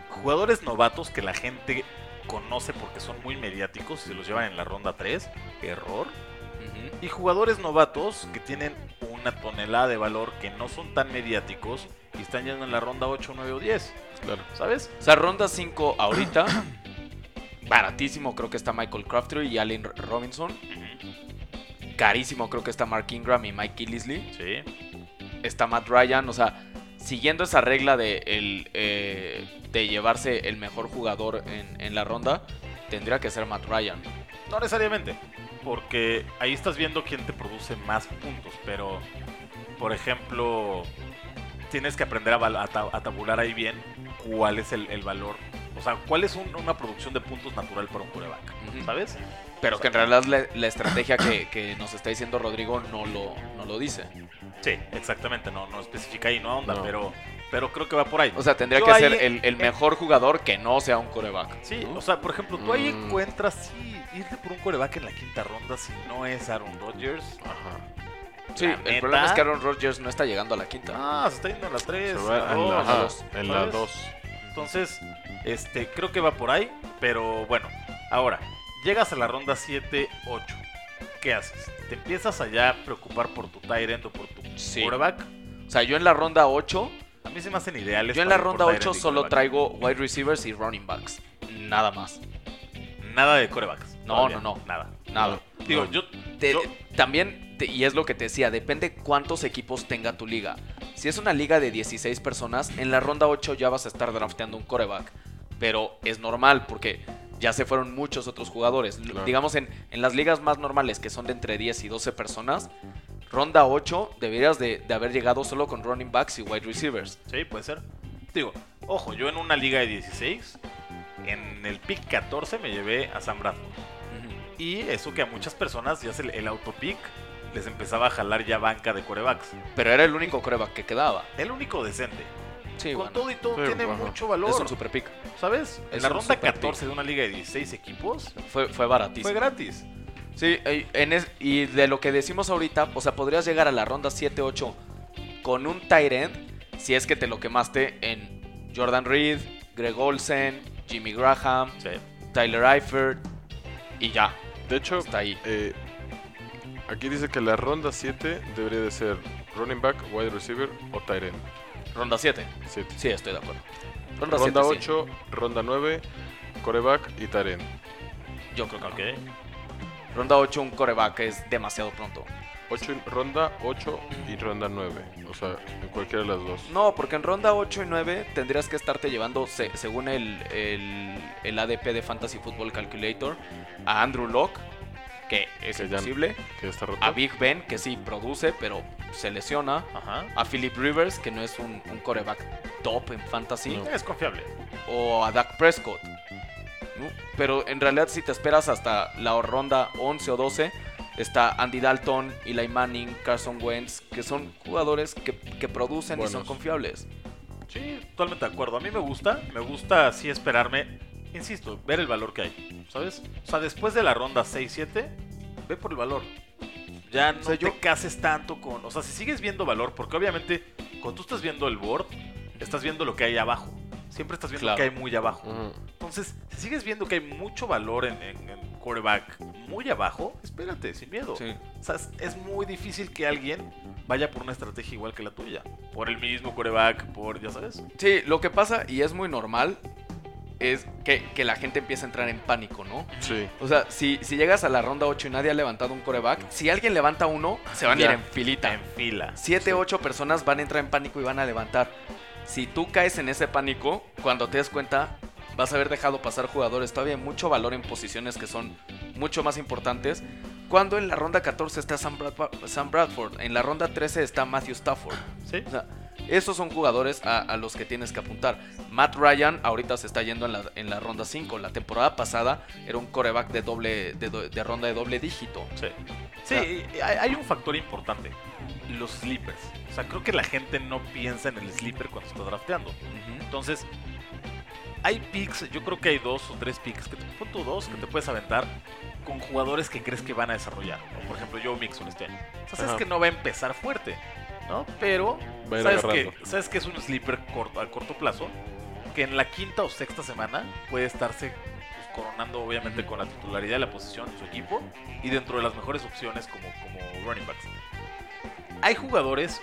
Jugadores novatos que la gente conoce porque son muy mediáticos y se los llevan en la ronda 3. Error. Y jugadores novatos que tienen una tonelada de valor que no son tan mediáticos y están yendo en la ronda 8, 9 o 10. Claro. ¿Sabes? O sea, ronda 5 ahorita, baratísimo creo que está Michael Crafter y Allen Robinson. Carísimo creo que está Mark Ingram y Mike Gillisley. Sí. Está Matt Ryan, o sea, siguiendo esa regla de el, eh, de llevarse el mejor jugador en, en la ronda, tendría que ser Matt Ryan. No necesariamente, porque ahí estás viendo quién te produce más puntos, pero por ejemplo, tienes que aprender a, tabular ahí bien cuál es el, el valor, o sea, cuál es un- una producción de puntos natural para un coreback. ¿sabes? Pero que en realidad la, la estrategia que, que nos está diciendo Rodrigo no lo, no lo dice. Sí, exactamente, no, no especifica ahí, no ahonda, No. pero, pero creo que va por ahí. O sea, tendría Yo que ahí- ser el, el mejor jugador que no sea un coreback. Sí, ¿no? o sea, por ejemplo, tú ahí Mm. encuentras, sí, irte por un coreback en la quinta ronda si no es Aaron Rodgers. Ajá. Sí, la el neta. problema es que Aaron Rodgers no está llegando a la quinta. Ah, se está yendo en la 3, Se en la en la, 2. ajá, dos, en la ¿sabes? 2. Entonces, este, creo que va por ahí, pero bueno, ahora, llegas a la ronda 7, 8. ¿Qué haces? ¿Te empiezas allá a preocupar por tu end o por tu Sí. quarterback? O sea, yo en la ronda 8, A mí se me hacen ideales. yo en la ronda tight 8 end y solo traigo wide receivers y running backs. Nada más. Nada de corebacks. No, todavía, no, no. Nada. Nada. Digo, No. yo, Te- yo- También, te- y es lo que te decía, depende cuántos equipos tenga tu liga. Si es una liga de 16 personas, en la ronda 8 ya vas a estar drafteando un coreback. Pero es normal porque ya se fueron muchos otros jugadores. Claro. Digamos, en, en las ligas más normales, que son de entre 10 y 12 personas, ronda 8 deberías de, de haber llegado solo con running backs y wide receivers. Sí, puede ser. Digo, ojo, yo en una liga de 16, en el pick 14 me llevé a Sam Bradford. Y eso que a muchas personas ya se le- el autopick les empezaba a jalar ya banca de corebacks. Pero era el único coreback que quedaba. El único decente. Sí, Con bueno, todo y todo Sí, tiene mucho valor. es un super pick. ¿Sabes? En la ronda super 14 de una liga de 16 equipos Fue, fue baratísimo. fue gratis. Sí, eh, en es- y de lo que decimos ahorita, o sea, podrías llegar a la ronda 7-8 con un tight end si es que te lo quemaste en Jordan Reed, Greg Olsen, Jimmy Graham, Sí. Tyler Eifert y ya, De hecho, está ahí. eh, aquí dice que la ronda 7 debería de ser running back, wide receiver o tight end. Ronda 7, 7. sí, estoy de acuerdo. Ronda, Ronda 7, sí. 8, ronda 9, coreback y end. Yo creo que Ok. Ronda 8 un coreback es demasiado pronto. Ocho en- ronda 8 y ronda 9. O sea, en cualquiera de las dos. No, porque en ronda 8 y 9 tendrías que estarte llevando, se- según el, el, el ADP de Fantasy Football Calculator, a Andrew Locke, que es Que ya- imposible. Que está roto. A Big Ben, que sí produce, pero se lesiona. Ajá. A Philip Rivers, que no es un, un coreback top en fantasy. No. Es confiable. O a Dak Prescott. ¿no? Pero en realidad, si te esperas hasta la ronda 11 o 12, está Andy Dalton, Eli Manning, Carson Wentz, que son jugadores que, que producen y son confiables. Sí, totalmente de acuerdo. A mí me gusta, me gusta así esperarme, insisto, ver el valor que hay, ¿sabes? O sea, después de la ronda 6-7, ve por el valor. Ya no O sea, te yo- cases tanto con... O sea, si sigues viendo valor, porque obviamente cuando tú estás viendo el board, estás viendo lo que hay abajo. Siempre estás viendo Claro. lo que hay muy abajo. Ujú. Entonces, si sigues viendo que hay mucho valor en, en, en quarterback muy abajo, espérate, sin miedo. Sí. O sea, es, es muy difícil que alguien vaya por una estrategia igual que la tuya. Por el mismo coreback, por, ya sabes. Sí, lo que pasa, y es muy normal, es que, que la gente empieza a entrar en pánico, ¿no? Sí. O sea, si, si llegas a la ronda 8 y nadie ha levantado un coreback, si alguien levanta uno, se van a ir en filita. En fila. 7, 8 personas van a entrar en pánico y van a levantar. Si tú caes en ese pánico, cuando te des cuenta, vas a haber dejado pasar jugadores. Todavía hay mucho valor en posiciones que son mucho más importantes. Cuando en la ronda 14 está Sam Bradford, en la ronda 13 está Matthew Stafford. Sí. O sea, esos son jugadores a, a los que tienes que apuntar. Matt Ryan ahorita se está yendo en la, en la ronda 5. La temporada pasada era un coreback de, doble, de, do- de ronda de doble dígito. Sí. Sí, hay, hay un factor importante. Los sleepers. O sea, creo que la gente no piensa en el sleeper cuando está drafteando. Entonces, hay picks, yo creo que hay dos o tres picks, que te, pon tú dos, que te puedes aventar con jugadores que crees que van a desarrollar. Por ejemplo, Joe Mixon este año. O sea, sabes que no va a empezar fuerte, ¿no? Pero sabes que, sabes que es un sleeper corto, a corto plazo, que en la quinta o sexta semana puede estarse pues, coronando obviamente con la titularidad de la posición de su equipo y dentro de las mejores opciones como, como running backs. Hay jugadores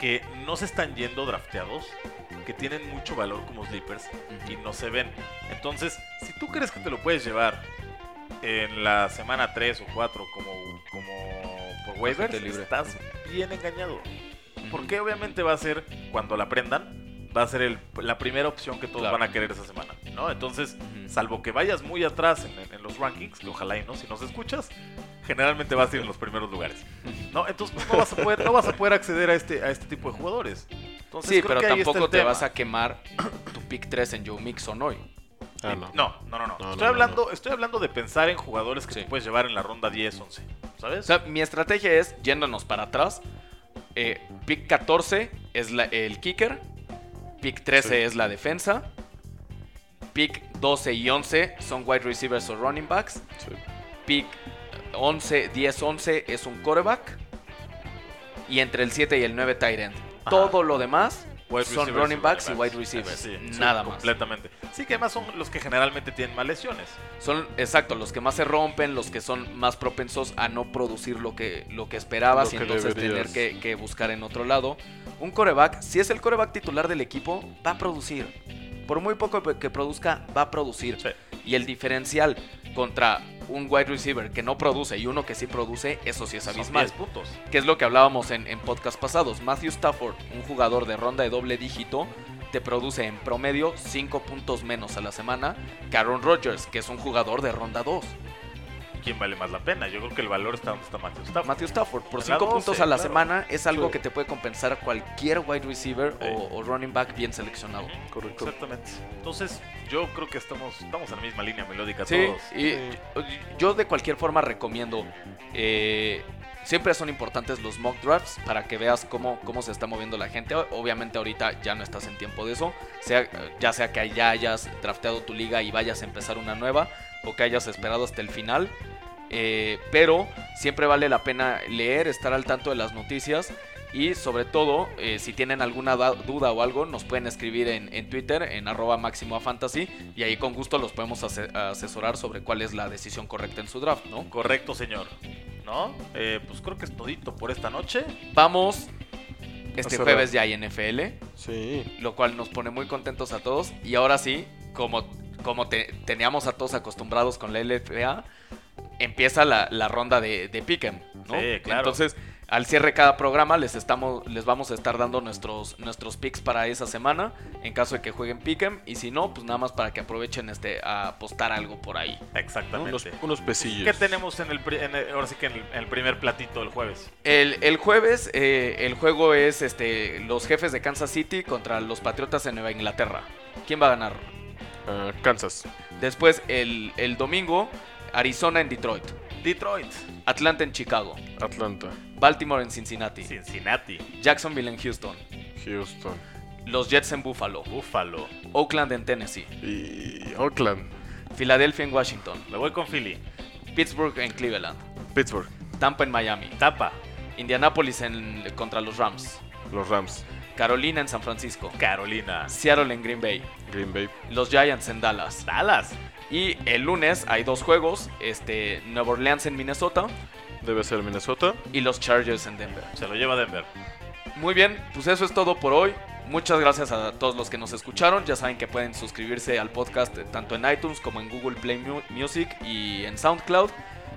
que no se están yendo drafteados, que tienen mucho valor como sleepers y no se ven. Entonces, si tú crees que te lo puedes llevar en la semana 3 o 4 como, como por waivers, libre. estás bien engañado. Porque obviamente va a ser, cuando la aprendan, va a ser el- la primera opción que todos Claro. van a querer esa semana, ¿no? Entonces, salvo que vayas muy atrás en, en- en los rankings, que ojalá y no, si nos escuchas, generalmente vas a ir en los primeros lugares, ¿no? Entonces, pues, no vas a poder, no vas a poder acceder a este, a este tipo de jugadores. Entonces, Sí, pero tampoco te tema. vas a quemar tu pick 3 en Joe Mixon hoy. Ah, no. No, no, no, no. No, estoy, no, no, hablando, estoy hablando de pensar en jugadores que Sí. te puedes llevar en la ronda 10, 11, ¿sabes? O sea, mi estrategia es, yéndonos para atrás, eh, pick 14 es la- el kicker, pick 13 Sí. es la defensa, pick 12 y 11 son wide receivers o running backs, Sí. pick 11, 10, 11 es un quarterback, y entre el 7 y el 9 tight end. Ajá. Todo lo demás son running backs y wide receivers, Sí, sí, nada más. Completamente. Sí, que además son los que generalmente tienen más lesiones. Son, exacto, los que más se rompen, los que son más propensos a no producir lo que, lo que esperabas Lo y que entonces deberías. tener que, que buscar en otro lado. Un coreback, si es el coreback titular del equipo, va a producir. Por muy poco que produzca, va a producir. Sí. Y el diferencial contra un wide receiver que no produce y uno que sí produce, eso sí es Son abismal. 10 puntos. Que es lo que hablábamos en, en podcast pasados. Matthew Stafford, un jugador de ronda de doble dígito, te produce en promedio 5 puntos menos a la semana que Aaron Rodgers, que es un jugador de ronda 2. ¿Quién vale más la pena? Yo creo que el valor está donde está Matthew Stafford. Matthew Stafford, por En la 5 12, puntos a la claro. semana, es algo Sí. que te puede compensar cualquier wide receiver Sí. o, o running back bien seleccionado. Correcto. Exactamente. Entonces, yo creo que estamos, estamos en la misma línea melódica Sí, todos. y yo de cualquier forma recomiendo. eh, siempre son importantes los mock drafts para que veas cómo, cómo se está moviendo la gente. Obviamente ahorita ya no estás en tiempo de eso. Sea, ya sea que ya hayas drafteado tu liga y vayas a empezar una nueva o que hayas esperado hasta el final. Eh, pero siempre vale la pena leer, estar al tanto de las noticias y sobre todo, eh, si tienen alguna da- duda o algo, nos pueden escribir en, en Twitter, en arroba máximo a fantasy, y ahí con gusto los podemos ase- asesorar sobre cuál es la decisión correcta en su draft, ¿no? Correcto, señor. ¿No? Eh, pues creo que es todito por esta noche. Vamos, este jueves ya hay NFL, Sí. lo cual nos pone muy contentos a todos, y ahora sí, como, como te- teníamos a todos acostumbrados con la LFA, empieza la, la ronda de, de Pick'em, ¿no? Sí, claro. Entonces, al cierre de cada programa les estamos les vamos a estar dando nuestros nuestros picks para esa semana en caso de que jueguen Pick'em y si no, pues nada más para que aprovechen este a apostar algo por ahí. Exactamente. Unos, unos pesillos. ¿Qué tenemos en el, pri- en el- ahora sí que en el, en el primer platito del jueves? El, el jueves eh, el juego es este los jefes de Kansas City contra los Patriotas de Nueva Inglaterra. ¿Quién va a ganar? Ah, Kansas. Después el, el domingo Arizona en Detroit, Detroit, Atlanta en Chicago, Atlanta. Baltimore en Cincinnati, Cincinnati, Jacksonville en Houston, Houston. los Jets en Buffalo, Buffalo. Oakland en Tennessee, Y Oakland. Filadelfia en Washington, Me voy con Philly. Pittsburgh en Cleveland, Pittsburgh. Tampa en Miami, Tampa, Indianapolis en, contra los Rams, Los Rams. Carolina en San Francisco, Carolina, Seattle en Green Bay, Green Bay. los Giants en Dallas. Dallas. Y el lunes hay dos juegos, este, Nueva Orleans en Minnesota Debe ser Minnesota. y los Chargers en Denver. Se lo lleva Denver. Muy bien, pues eso es todo por hoy. Muchas gracias a todos los que nos escucharon. Ya saben que pueden suscribirse al podcast eh, tanto en iTunes como en Google Play Mu- Music y en SoundCloud.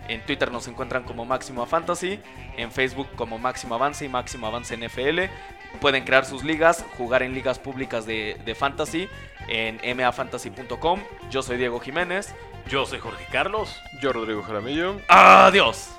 En Twitter nos encuentran como Máximo Fantasy, en Facebook como Máximo Avance y Máximo Avance NFL. Pueden crear sus ligas, jugar en ligas públicas de, de fantasy en mafantasy.com. Yo soy Diego Jiménez. Yo soy Jorge Carlos. Yo, Rodrigo Jaramillo. Adiós.